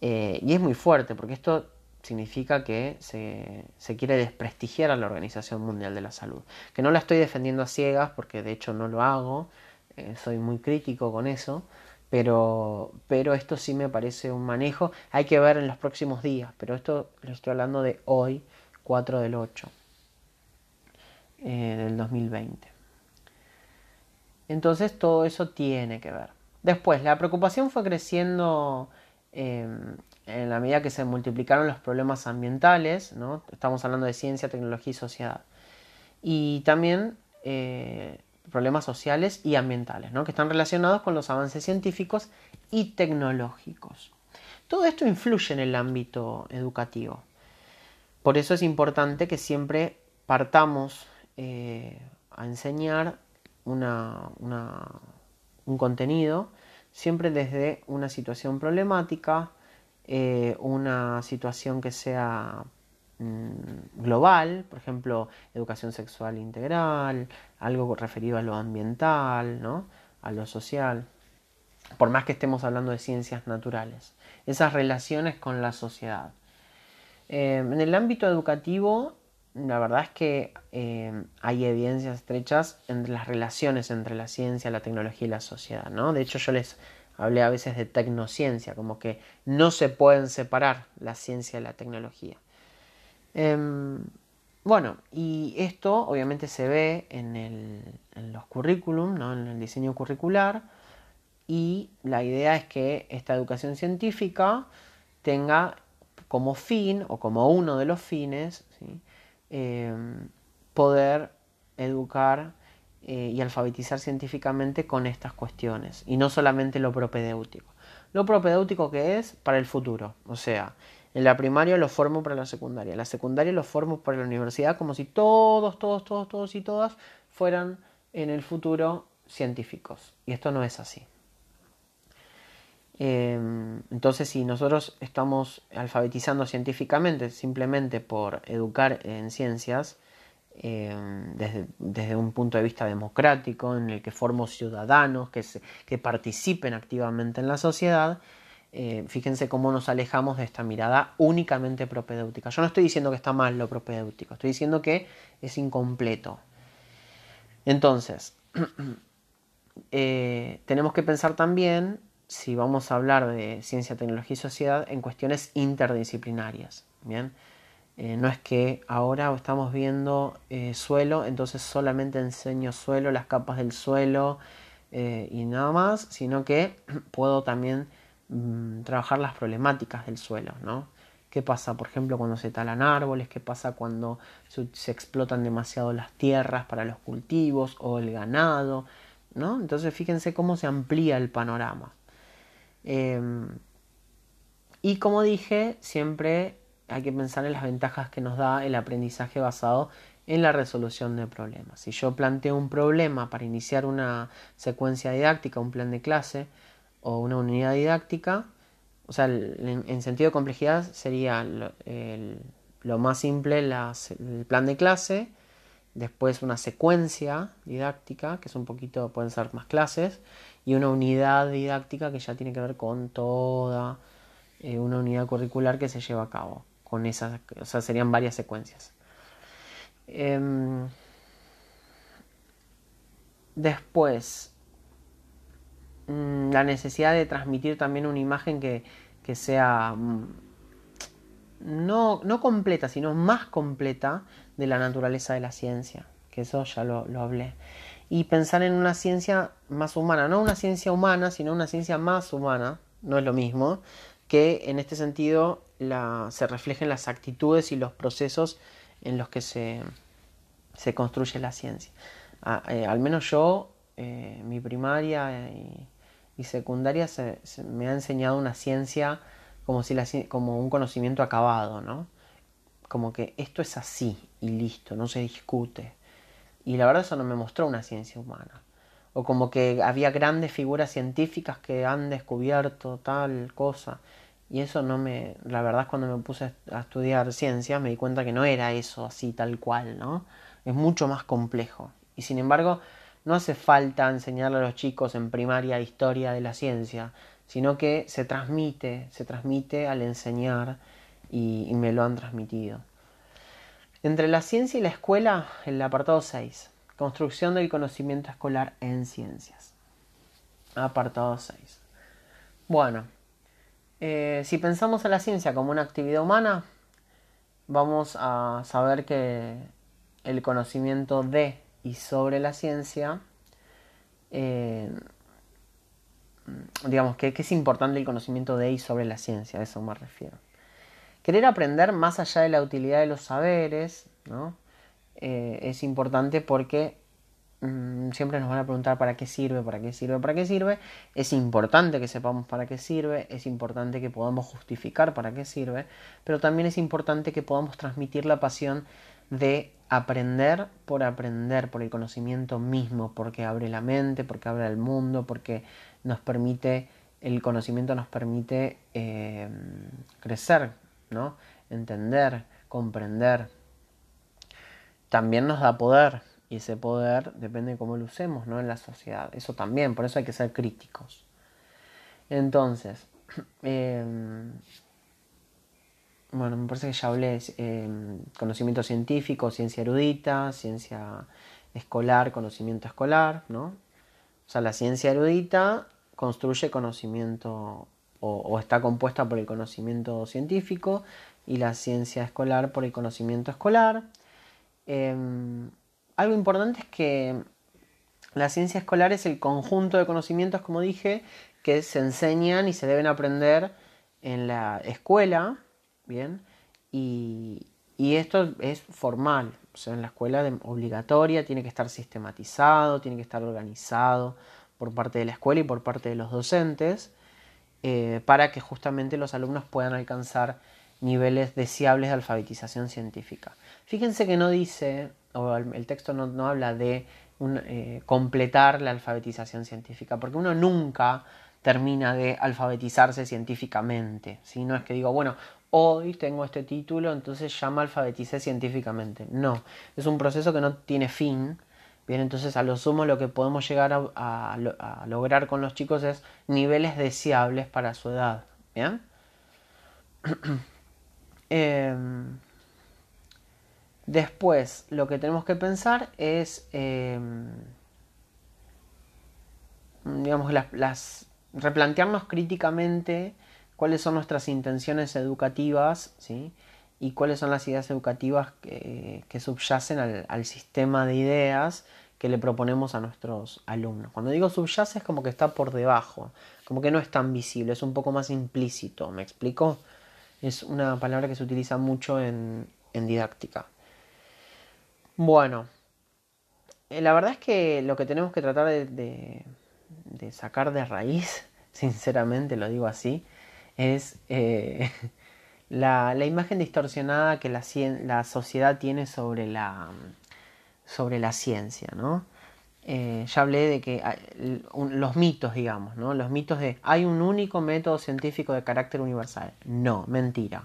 Eh, y es muy fuerte, porque esto significa que se, quiere desprestigiar a la Organización Mundial de la Salud. Que no la estoy defendiendo a ciegas, porque de hecho no lo hago, eh, soy muy crítico con eso, pero, pero esto sí me parece un manejo. Hay que ver en los próximos días, pero esto lo estoy hablando de hoy, 4 del 8 eh, del 2020. Entonces todo eso tiene que ver. Después, la preocupación fue creciendo em, en la medida que se multiplicaron los problemas ambientales, estamos hablando de ciencia, tecnología y sociedad, y también eh, problemas sociales y ambientales, que están relacionados con los avances científicos y tecnológicos. Todo esto influye en el ámbito educativo. Por eso es importante que siempre partamos eh, a enseñar un contenido, siempre desde una situación problemática, eh, una situación que sea mm, global, por ejemplo, educación sexual integral, algo referido a lo ambiental, ¿no? a lo social, por más que estemos hablando de ciencias naturales, esas relaciones con la sociedad. Em, en el ámbito educativo, la verdad es que em, hay evidencias estrechas entre las relaciones entre la ciencia, la tecnología y la sociedad, ¿no? De hecho, yo les hablé a veces de tecnociencia, como que no se pueden separar la ciencia y la tecnología. Em, bueno, y esto obviamente se ve en, los currículum, ¿no? en el diseño curricular, y la idea es que esta educación científica tenga como fin o como uno de los fines em, poder educar eh, y alfabetizar científicamente con estas cuestiones y no solamente lo propedéutico. Lo propedéutico que es para el futuro, o sea, En la primaria lo formo para la secundaria. En la secundaria lo formo para la universidad como si todos, todos, todos, todos y todas fueran en el futuro científicos. Y esto no es así. Em, entonces, si nosotros estamos alfabetizando científicamente simplemente por educar en ciencias, em, desde, un punto de vista democrático, en el que formo ciudadanos que, que participen activamente en la sociedad, eh, fíjense cómo nos alejamos de esta mirada únicamente propedéutica. Yo no estoy diciendo que está mal lo propedéutico, estoy diciendo que es incompleto. Entonces, eh, tenemos que pensar también, si vamos a hablar de ciencia, tecnología y sociedad, en cuestiones interdisciplinarias. ¿bien? Eh, no es que ahora estamos viendo suelo, entonces solamente enseño suelo, las capas del suelo y nada más, sino que puedo también Mm, trabajar las problemáticas del suelo, ¿no? ¿Qué pasa, por ejemplo, cuando se talan árboles? ¿Qué pasa cuando se, explotan demasiado las tierras para los cultivos o el ganado? ¿no? Entonces fíjense cómo se amplía el panorama. Em, y como dije, siempre hay que pensar en las ventajas que nos da el aprendizaje basado en la resolución de problemas. Si yo planteo un problema para iniciar una secuencia didáctica, un plan de clase, o una unidad didáctica, o sea, en, sentido de complejidad sería lo, más simple el plan de clase, después una secuencia didáctica, que es un poquito, pueden ser más clases, y una unidad didáctica que ya tiene que ver con toda eh, una unidad curricular que se lleva a cabo. Con esas, o sea, serían varias secuencias. Em, después, Mm, la necesidad de transmitir también una imagen que, sea mm, no, no, completa, sino más completa de la naturaleza de la ciencia, que eso ya lo, hablé. Y pensar en una ciencia más humana, no una ciencia humana, sino una ciencia más humana, no es lo mismo, que en este sentido se reflejen las actitudes y los procesos en los que se, se construye la ciencia. Ah, eh, al menos yo, eh, mi primaria y y secundaria se, me ha enseñado una ciencia como, si la, como un conocimiento acabado, ¿no? Como que esto es así y listo, no se discute. Y la verdad eso no me mostró una ciencia humana. O como que había grandes figuras científicas que han descubierto tal cosa. Y eso no me... La verdad es cuando me puse a estudiar ciencias me di cuenta que no era eso así tal cual, ¿no? Es mucho más complejo. Y sin embargo, no hace falta enseñarle a los chicos en primaria historia de la ciencia, sino que se transmite, se transmite al enseñar y, me lo han transmitido. Entre la ciencia y la escuela, el apartado 6, construcción del conocimiento escolar en ciencias. Apartado 6. Bueno, eh, si pensamos en la ciencia como una actividad humana, vamos a saber que el conocimiento de y sobre la ciencia, eh, digamos que, es importante el conocimiento de y sobre la ciencia, a eso me refiero. Querer aprender más allá de la utilidad de los saberes, ¿no? Eh, es importante porque mm, siempre nos van a preguntar para qué sirve, para qué sirve, para qué sirve. Es importante que sepamos para qué sirve, es importante que podamos justificar para qué sirve, pero también es importante que podamos transmitir la pasión de aprender por aprender, por el conocimiento mismo, porque abre la mente, porque abre el mundo, porque nos permite, el conocimiento nos permite eh, crecer, ¿no? entender, comprender. También nos da poder, y ese poder depende de cómo lo usemos ¿no? en la sociedad. Eso también, por eso hay que ser críticos. Entonces, eh, bueno, me parece que ya hablé em, conocimiento científico, ciencia erudita, ciencia escolar, conocimiento escolar, ¿no? O sea, la ciencia erudita construye conocimiento o, está compuesta por el conocimiento científico y la ciencia escolar por el conocimiento escolar. Em, algo importante es que la ciencia escolar es el conjunto de conocimientos, como dije, que se enseñan y se deben aprender en la escuela, Bien, y, esto es formal, o sea, en la escuela obligatoria tiene que estar sistematizado, tiene que estar organizado por parte de la escuela y por parte de los docentes, eh, para que justamente los alumnos puedan alcanzar niveles deseables de alfabetización científica. Fíjense que no dice, o el texto no, habla de eh, completar la alfabetización científica, porque uno nunca termina de alfabetizarse científicamente. Si No es que digo, bueno, hoy tengo este título, entonces ya me alfabeticé científicamente. No, es un proceso que no tiene fin. Bien, entonces a lo sumo lo que podemos llegar a, lograr con los chicos es niveles deseables para su edad. Bien. Em, después, lo que tenemos que pensar es, em, digamos, las, replantearnos críticamente cuáles son nuestras intenciones educativas, ¿sí? Y cuáles son las ideas educativas que, subyacen al, sistema de ideas que le proponemos a nuestros alumnos. Cuando digo subyace es como que está por debajo, como que no es tan visible, es un poco más implícito, ¿me explico? Es una palabra que se utiliza mucho en, didáctica. Bueno, eh, la verdad es que lo que tenemos que tratar de sacar de raíz, sinceramente lo digo así, es eh, la, imagen distorsionada que la, la, sociedad tiene sobre la, sobre la ciencia, ¿no? Eh, ya hablé de que los mitos, digamos, ¿no? Los mitos de hay un único método científico de carácter universal. No, mentira.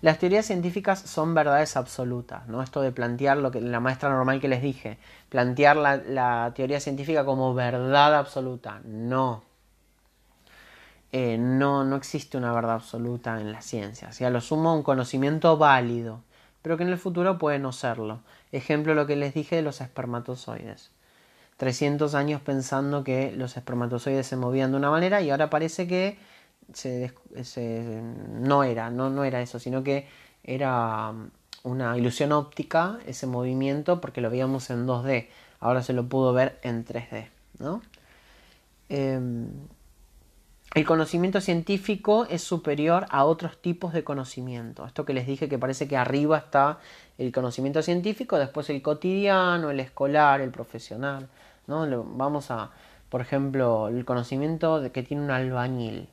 Las teorías científicas son verdades absolutas, ¿no? Esto de plantear lo que la maestra normal que les dije, plantear la, la teoría científica como verdad absoluta. No, eh, no, no existe una verdad absoluta en la ciencia. Si a lo sumo un conocimiento válido, pero que en el futuro puede no serlo. Ejemplo lo que les dije de los espermatozoides. 300 años pensando que los espermatozoides se movían de una manera y ahora parece que no era, no, no era eso, sino que era um, una ilusión óptica ese movimiento porque lo veíamos en 2D. Ahora se lo pudo ver en 3D. ¿no? Em, el conocimiento científico es superior a otros tipos de conocimiento. Esto que les dije que parece que arriba está el conocimiento científico, después el cotidiano, el escolar, el profesional. ¿no? Vamos a, por ejemplo, el conocimiento que tiene un albañil.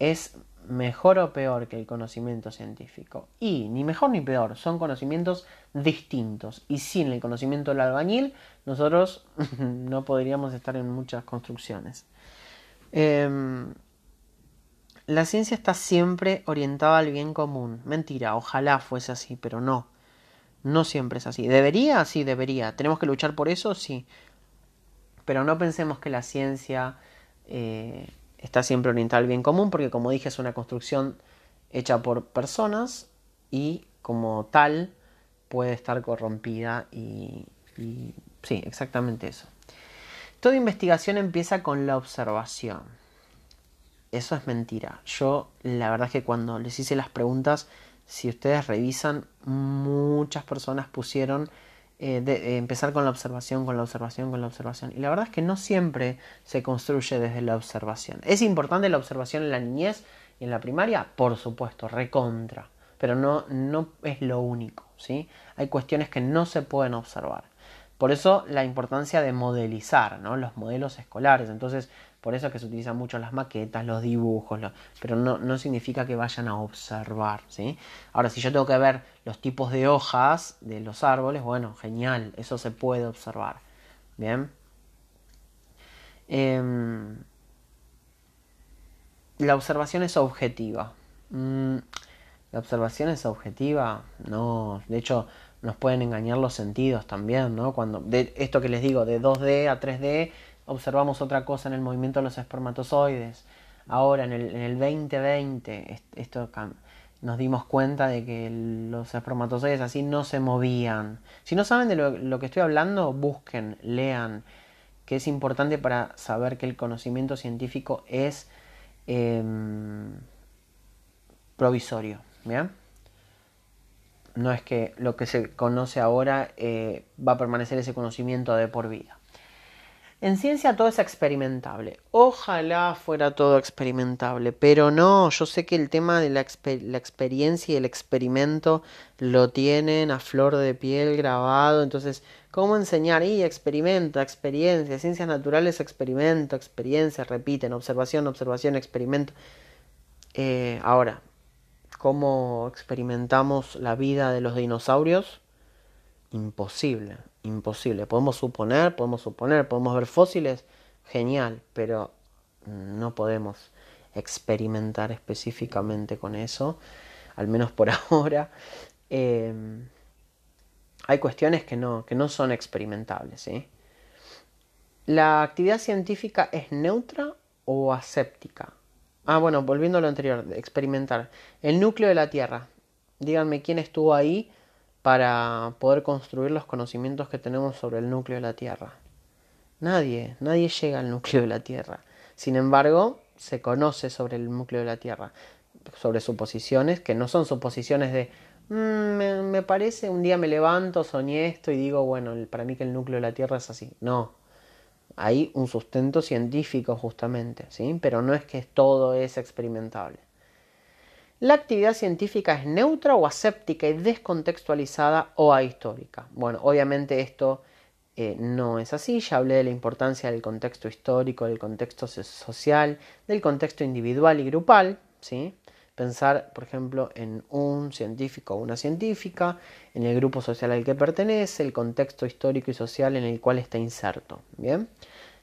¿Es mejor o peor que el conocimiento científico? Y ni mejor ni peor, son conocimientos distintos. Y sin el conocimiento del albañil, nosotros no podríamos estar en muchas construcciones. Em, la ciencia está siempre orientada al bien común. Mentira, ojalá fuese así, pero no. No siempre es así. ¿Debería? Sí, debería. ¿Tenemos que luchar por eso? Sí. Pero no pensemos que la ciencia eh, está siempre orientada al bien común, porque como dije es una construcción hecha por personas y como tal puede estar corrompida y sí, exactamente eso. Toda investigación empieza con la observación. Eso es mentira. Yo, la verdad es que cuando les hice las preguntas, si ustedes revisan, muchas personas pusieron eh, de, empezar con la observación, con la observación, con la observación. Y la verdad es que no siempre se construye desde la observación. ¿Es importante la observación en la niñez y en la primaria? Por supuesto, recontra. Pero no, no es lo único. ¿sí? Hay cuestiones que no se pueden observar. Por eso la importancia de modelizar ¿no? los modelos escolares. Entonces, por eso es que se utilizan mucho las maquetas, los dibujos, pero no, no, significa que vayan a observar. ¿sí? Ahora, si yo tengo que ver los tipos de hojas de los árboles, bueno, genial, eso se puede observar. Bien. Em, la observación es objetiva. Mm, la observación es objetiva. No, de hecho, nos pueden engañar los sentidos también, ¿no? Cuando de esto que les digo, de 2D a 3D, observamos otra cosa en el movimiento de los espermatozoides. Ahora, en el, en el 2020, esto nos dimos cuenta de que los espermatozoides así no se movían. Si no saben de lo, que estoy hablando, busquen, lean, que es importante para saber que el conocimiento científico es em, provisorio. ¿Bien? No es que lo que se conoce ahora eh, va a permanecer ese conocimiento de por vida. En ciencia todo es experimentable. Ojalá fuera todo experimentable, pero no, yo sé que el tema de la, experiencia y el experimento lo tienen a flor de piel grabado, entonces, ¿cómo enseñar? Y experimento, experiencia, ciencias naturales, experimento, experiencia, repiten, observación, observación, experimento. Eh, ahora, cómo experimentamos la vida de los dinosaurios, imposible, imposible. Podemos suponer, podemos suponer, podemos ver fósiles, genial, pero no podemos experimentar específicamente con eso, al menos por ahora. Em, hay cuestiones que no, que no son experimentables. ¿La actividad científica es neutra o aséptica? Ah, bueno, volviendo a lo anterior, experimentar. El núcleo de la Tierra. Díganme quién estuvo ahí para poder construir los conocimientos que tenemos sobre el núcleo de la Tierra. Nadie, nadie llega al núcleo de la Tierra. Sin embargo, se conoce sobre el núcleo de la Tierra, sobre suposiciones que no son suposiciones de mm, me, parece, un día me levanto, soñé esto y digo, bueno, para mí que el núcleo de la Tierra es así. No, hay un sustento científico justamente, ¿sí? Pero no es que todo es experimentable. La actividad científica es neutra o aséptica y descontextualizada o ahistórica. Bueno, obviamente esto eh, no es así. Ya hablé de la importancia del contexto histórico, del contexto social, del contexto individual y grupal. ¿sí? Pensar, por ejemplo, en un científico o una científica, en el grupo social al que pertenece, el contexto histórico y social en el cual está inserto. Bien,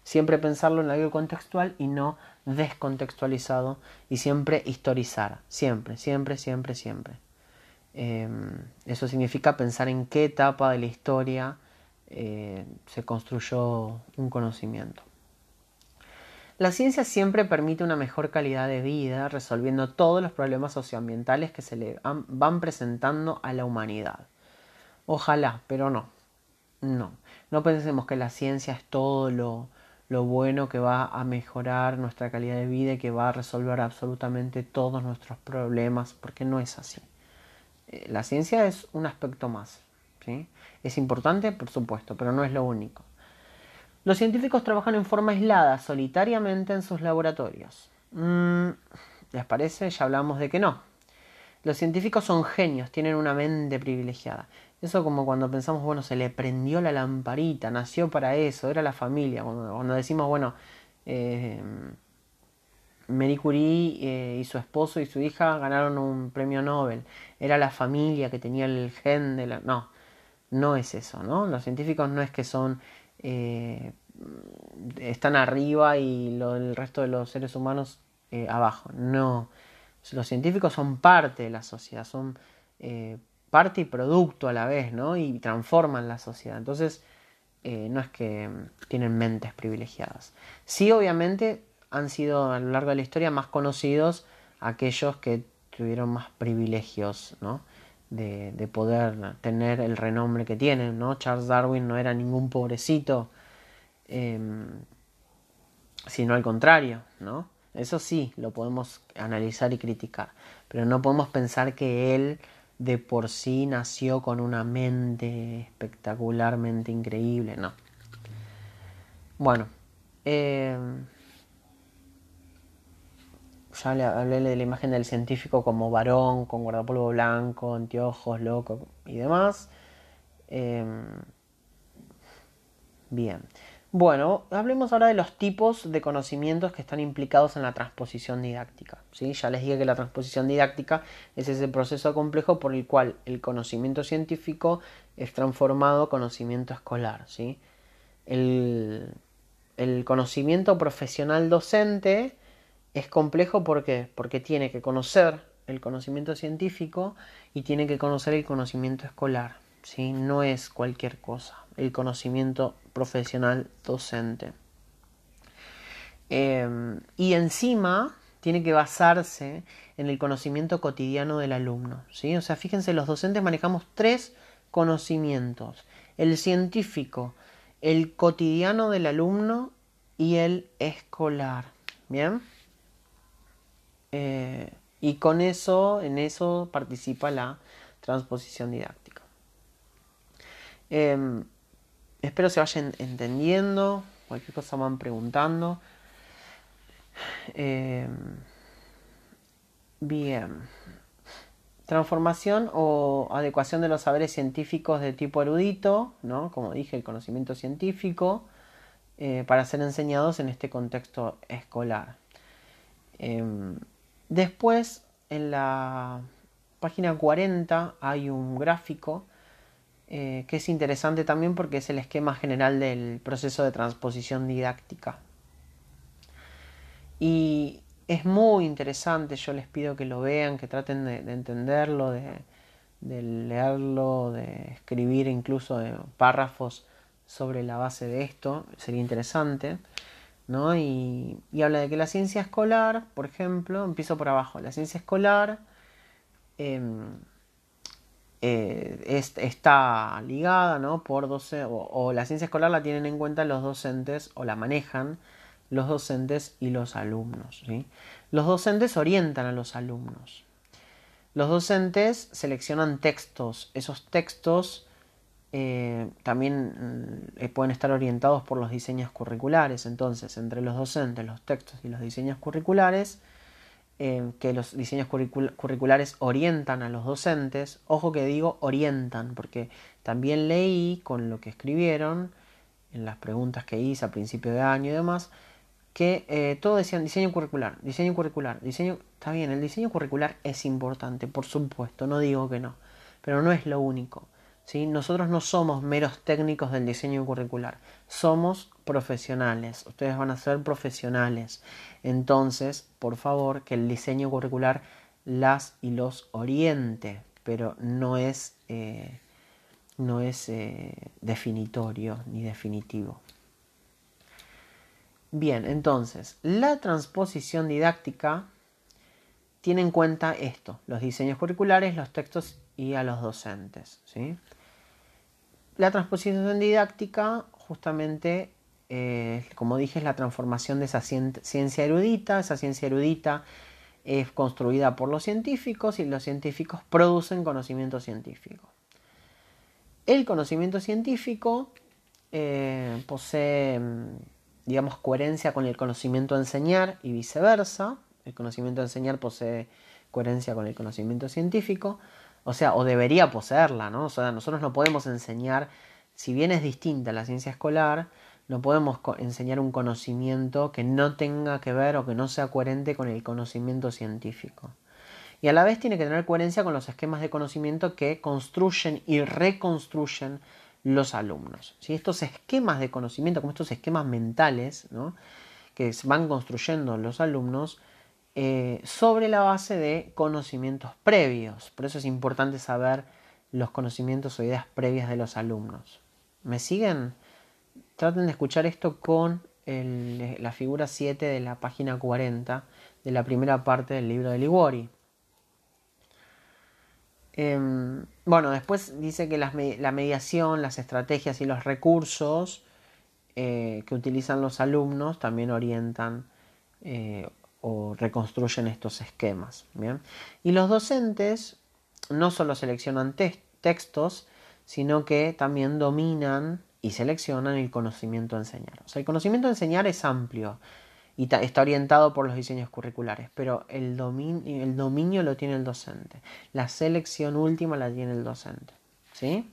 siempre pensarlo en algo contextual y no descontextualizado y siempre historizar. Siempre, siempre, siempre, siempre. Em, eso significa pensar en qué etapa de la historia eh, se construyó un conocimiento. La ciencia siempre permite una mejor calidad de vida, resolviendo todos los problemas socioambientales que se le van presentando a la humanidad. Ojalá, pero no. No. No pensemos que la ciencia es todo lo, lo bueno que va a mejorar nuestra calidad de vida y que va a resolver absolutamente todos nuestros problemas, porque no es así. Eh, la ciencia es un aspecto más. ¿sí? Es importante, por supuesto, pero no es lo único. Los científicos trabajan en forma aislada, solitariamente en sus laboratorios. Mm, ¿Les parece? Ya hablamos de que no. Los científicos son genios, tienen una mente privilegiada. Eso como cuando pensamos, bueno, se le prendió la lamparita, nació para eso, era la familia. Cuando, decimos, bueno, eh, Marie Curie eh, y su esposo y su hija ganaron un premio Nobel. Era la familia que tenía el gen de la... No, no es eso, ¿no? Los científicos no es que son... Eh, están arriba y lo, el resto de los seres humanos eh, abajo. No. Los científicos son parte de la sociedad, son eh, parte y producto a la vez, ¿no? Y transforman la sociedad. Entonces, no es que tienen mentes privilegiadas. Sí, obviamente, han sido a lo largo de la historia más conocidos aquellos que tuvieron más privilegios, ¿no? De, poder tener el renombre que tienen, ¿no? Charles Darwin no era ningún pobrecito, em, sino al contrario, ¿no? Eso sí, lo podemos analizar y criticar, pero no podemos pensar que él de por sí nació con una mente espectacularmente increíble, no. Bueno, eh, ya le hablé de la imagen del científico como varón, con guardapolvo blanco, anteojos, loco y demás. Em, bien. Bueno, hablemos ahora de los tipos de conocimientos que están implicados en la transposición didáctica. ¿sí? Ya les dije que la transposición didáctica es ese proceso complejo por el cual el conocimiento científico es transformado a conocimiento escolar. ¿sí? El, el conocimiento profesional docente es complejo ¿por porque tiene que conocer el conocimiento científico y tiene que conocer el conocimiento escolar. ¿sí? No es cualquier cosa, el conocimiento profesional docente. Em, y encima tiene que basarse en el conocimiento cotidiano del alumno. ¿sí? O sea, fíjense, los docentes manejamos tres conocimientos. El científico, el cotidiano del alumno y el escolar. ¿Bien? Eh, y con eso, en eso participa la transposición didáctica. Em, espero se vayan entendiendo, cualquier cosa van preguntando. Em, bien. Transformación o adecuación de los saberes científicos de tipo erudito, ¿no? como dije, el conocimiento científico, eh, para ser enseñados en este contexto escolar. Después, en la, página 40 hay un gráfico eh, que es interesante también porque es el esquema general del proceso de transposición didáctica. Y es muy interesante, yo les pido que lo vean, que traten de, entenderlo, de, leerlo, de escribir incluso párrafos sobre la base de esto, sería interesante. ¿No? Y, habla de que la ciencia escolar, por ejemplo, empiezo por abajo, la ciencia escolar em, eh, está ligada ¿no? por doce, o, la ciencia escolar la tienen en cuenta los docentes o la manejan los docentes y los alumnos. Los docentes orientan a los alumnos. Los docentes seleccionan textos. Esos textos eh, también mm, pueden estar orientados por los diseños curriculares. Entonces, entre los docentes, los textos y los diseños curriculares, eh, que los diseños curriculares orientan a los docentes, ojo que digo orientan, porque también leí con lo que escribieron en las preguntas que hice a principio de año y demás, que eh, todo decían diseño curricular, diseño curricular, diseño... Está bien, el diseño curricular es importante, por supuesto, no digo que no, pero no es lo único. Nosotros no somos meros técnicos del diseño curricular, somos profesionales, ustedes van a ser profesionales. Entonces, por favor, que el diseño curricular las y los oriente, pero no es, eh, no es eh, definitorio ni definitivo. Bien, entonces, la transposición didáctica tiene en cuenta esto, los diseños curriculares, los textos y a los docentes. ¿sí? La transposición didáctica, justamente, eh, como dije, es la transformación de esa ciencia erudita. Esa ciencia erudita es construida por los científicos y los científicos producen conocimiento científico. El conocimiento científico eh, posee, digamos, coherencia con el conocimiento a enseñar y viceversa. El conocimiento a enseñar posee coherencia con el conocimiento científico. O sea, o debería poseerla, ¿no? O sea, nosotros no podemos enseñar, si bien es distinta la ciencia escolar, no podemos enseñar un conocimiento que no tenga que ver o que no sea coherente con el conocimiento científico. Y a la vez tiene que tener coherencia con los esquemas de conocimiento que construyen y reconstruyen los alumnos. Si Estos esquemas de conocimiento, como estos esquemas mentales, ¿no? que van construyendo los alumnos, eh, sobre la base de conocimientos previos. Por eso es importante saber los conocimientos o ideas previas de los alumnos. ¿Me siguen? Traten de escuchar esto con la figura 7 de la página 40 de la primera parte del libro de Liguori. Em, bueno, después dice que la mediación, las estrategias y los recursos eh, que utilizan los alumnos también orientan eh, o reconstruyen estos esquemas. ¿bien? Y los docentes no solo seleccionan textos, sino que también dominan y seleccionan el conocimiento a enseñar. O sea, el conocimiento a enseñar es amplio y está orientado por los diseños curriculares, pero el, dominio, el dominio lo tiene el docente. La selección última la tiene el docente. ¿Sí?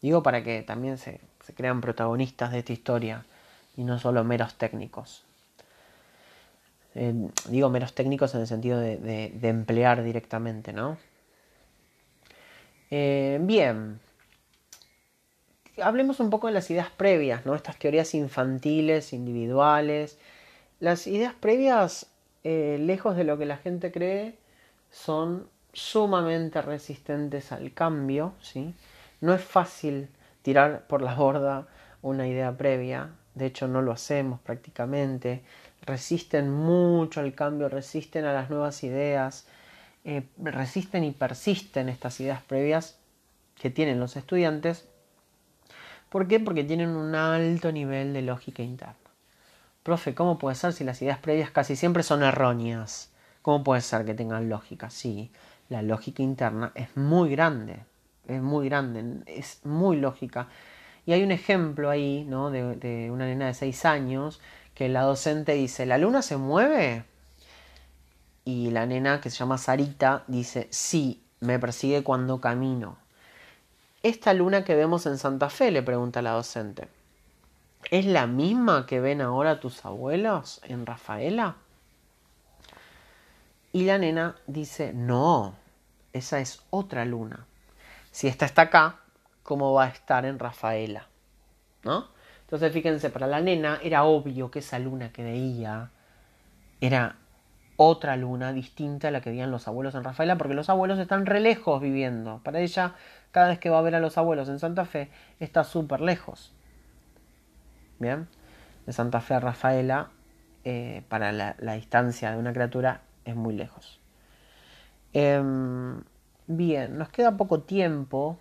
Digo para que también se, se crean protagonistas de esta historia y no solo meros técnicos. Eh, digo menos técnicos en el sentido de, emplear directamente, ¿no? Eh, bien, hablemos un poco de las ideas previas, ¿no? Estas teorías infantiles, individuales. Las ideas previas, eh, lejos de lo que la gente cree, son sumamente resistentes al cambio, ¿sí? No es fácil tirar por la borda una idea previa, de hecho no lo hacemos prácticamente resisten mucho al cambio, resisten a las nuevas ideas, eh, resisten y persisten estas ideas previas que tienen los estudiantes. ¿Por qué? Porque tienen un alto nivel de lógica interna. Profe, ¿cómo puede ser si las ideas previas casi siempre son erróneas? ¿Cómo puede ser que tengan lógica? Sí, la lógica interna es muy grande, es muy grande, es muy lógica. Y hay un ejemplo ahí, ¿no? De, de una nena de 6 años que la docente dice, ¿la luna se mueve? Y la nena que se llama Sarita dice, sí, me persigue cuando camino. ¿Esta luna que vemos en Santa Fe? le pregunta la docente. ¿Es la misma que ven ahora tus abuelos en Rafaela? Y la nena dice, no, esa es otra luna. Si esta está acá, ¿cómo va a estar en Rafaela? ¿No? Entonces fíjense, para la nena era obvio que esa luna que veía era otra luna distinta a la que veían los abuelos en Rafaela, porque los abuelos están re lejos viviendo. Para ella, cada vez que va a ver a los abuelos en Santa Fe, está súper lejos. Bien, de Santa Fe a Rafaela, eh, para la, distancia de una criatura, es muy lejos. Em, bien, nos queda poco tiempo.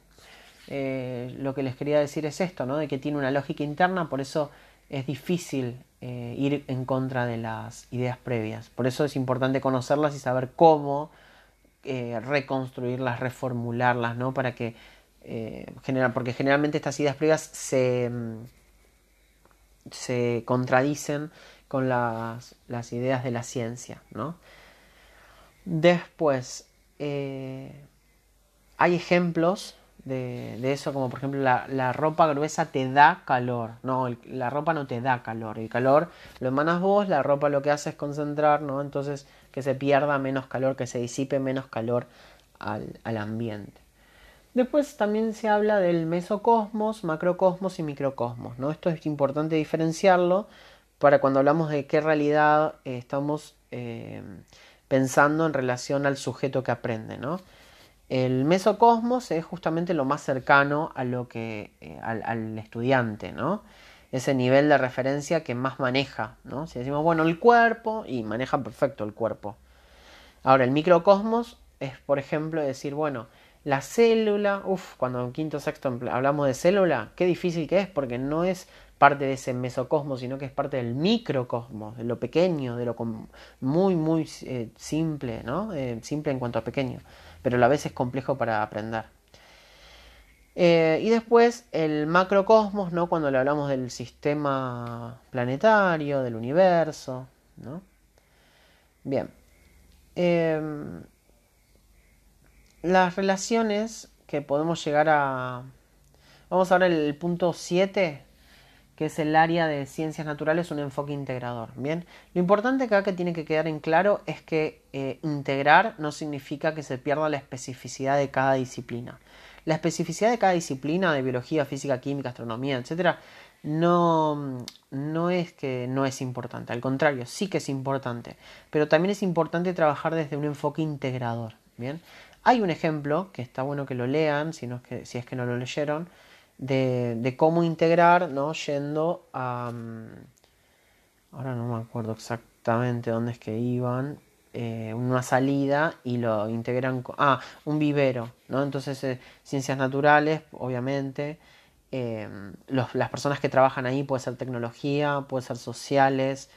Eh, lo que les quería decir es esto, ¿no? De que tiene una lógica interna, por eso es difícil eh, ir en contra de las ideas previas. Por eso es importante conocerlas y saber cómo eh, reconstruirlas, reformularlas, ¿no? Para que, eh, porque generalmente estas ideas previas se, mm, se contradicen con las, las, ideas de la ciencia, ¿no? Después, hay ejemplos de, eso, como por ejemplo la, ropa gruesa te da calor. No, la ropa no te da calor. El calor lo emanas vos, la ropa lo que hace es concentrar, ¿no? Entonces que se pierda menos calor, que se disipe menos calor al, ambiente. Después también se habla del mesocosmos, macrocosmos y microcosmos, ¿no? Esto es importante diferenciarlo para cuando hablamos de qué realidad eh, estamos eh, pensando en relación al sujeto que aprende, ¿no? El mesocosmos es justamente lo más cercano a lo que eh, al, estudiante, ¿no? Ese nivel de referencia que más maneja, ¿no? Si decimos, bueno, el cuerpo, y maneja perfecto el cuerpo. Ahora, el microcosmos es, por ejemplo, decir, bueno, la célula, uff, cuando en quinto sexto hablamos de célula, qué difícil que es, porque no es parte de ese mesocosmos, sino que es parte del microcosmos, de lo pequeño, de lo muy, muy eh, simple, ¿no? Eh, simple en cuanto a pequeño pero a la vez es complejo para aprender. Eh, y después el macrocosmos, ¿no? Cuando le hablamos del sistema planetario, del universo, ¿no? Bien. Em, las relaciones que podemos llegar a... Vamos a ver el punto 7 que es el área de ciencias naturales, un enfoque integrador. Bien, lo importante acá que tiene que quedar en claro es que eh, integrar no significa que se pierda la especificidad de cada disciplina. La especificidad de cada disciplina de biología, física, química, astronomía, etcétera, no, no es que no es importante, al contrario, sí que es importante, pero también es importante trabajar desde un enfoque integrador. Bien, hay un ejemplo que está bueno que lo lean, si, no es, que, si es que no lo leyeron, de, cómo integrar, ¿no? Yendo a... Mm, ahora no me acuerdo exactamente dónde es que iban. Eh, una salida y lo integran con... Ah, un vivero, ¿no? Entonces, eh, ciencias naturales, obviamente. Eh, las personas que trabajan ahí puede ser tecnología, puede ser sociales,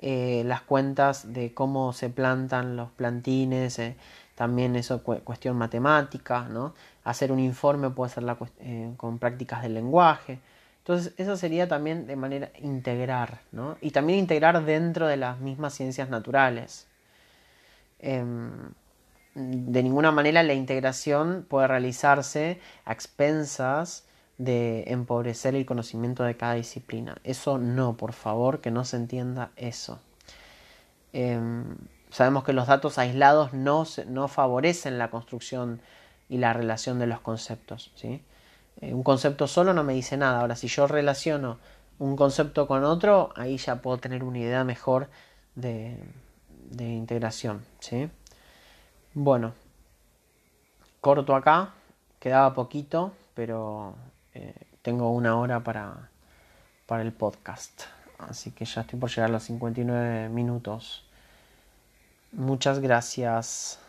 las cuentas de cómo se plantan los plantines, también eso cuestión matemática, ¿no? Hacer un informe puede ser la, eh, con prácticas del lenguaje. Entonces, eso sería también de manera integrar, ¿no? Y también integrar dentro de las mismas ciencias naturales. Em, de ninguna manera la integración puede realizarse a expensas de empobrecer el conocimiento de cada disciplina. Eso no, por favor, que no se entienda eso. Em, Sabemos que los datos aislados no, no favorecen la construcción y la relación de los conceptos. ¿sí? Eh, un concepto solo no me dice nada. Ahora, si yo relaciono un concepto con otro, ahí ya puedo tener una idea mejor de, integración. ¿sí? Bueno, corto acá, quedaba poquito, pero eh, tengo una hora para, para el podcast. Así que ya estoy por llegar a los 59 minutos. Muchas gracias.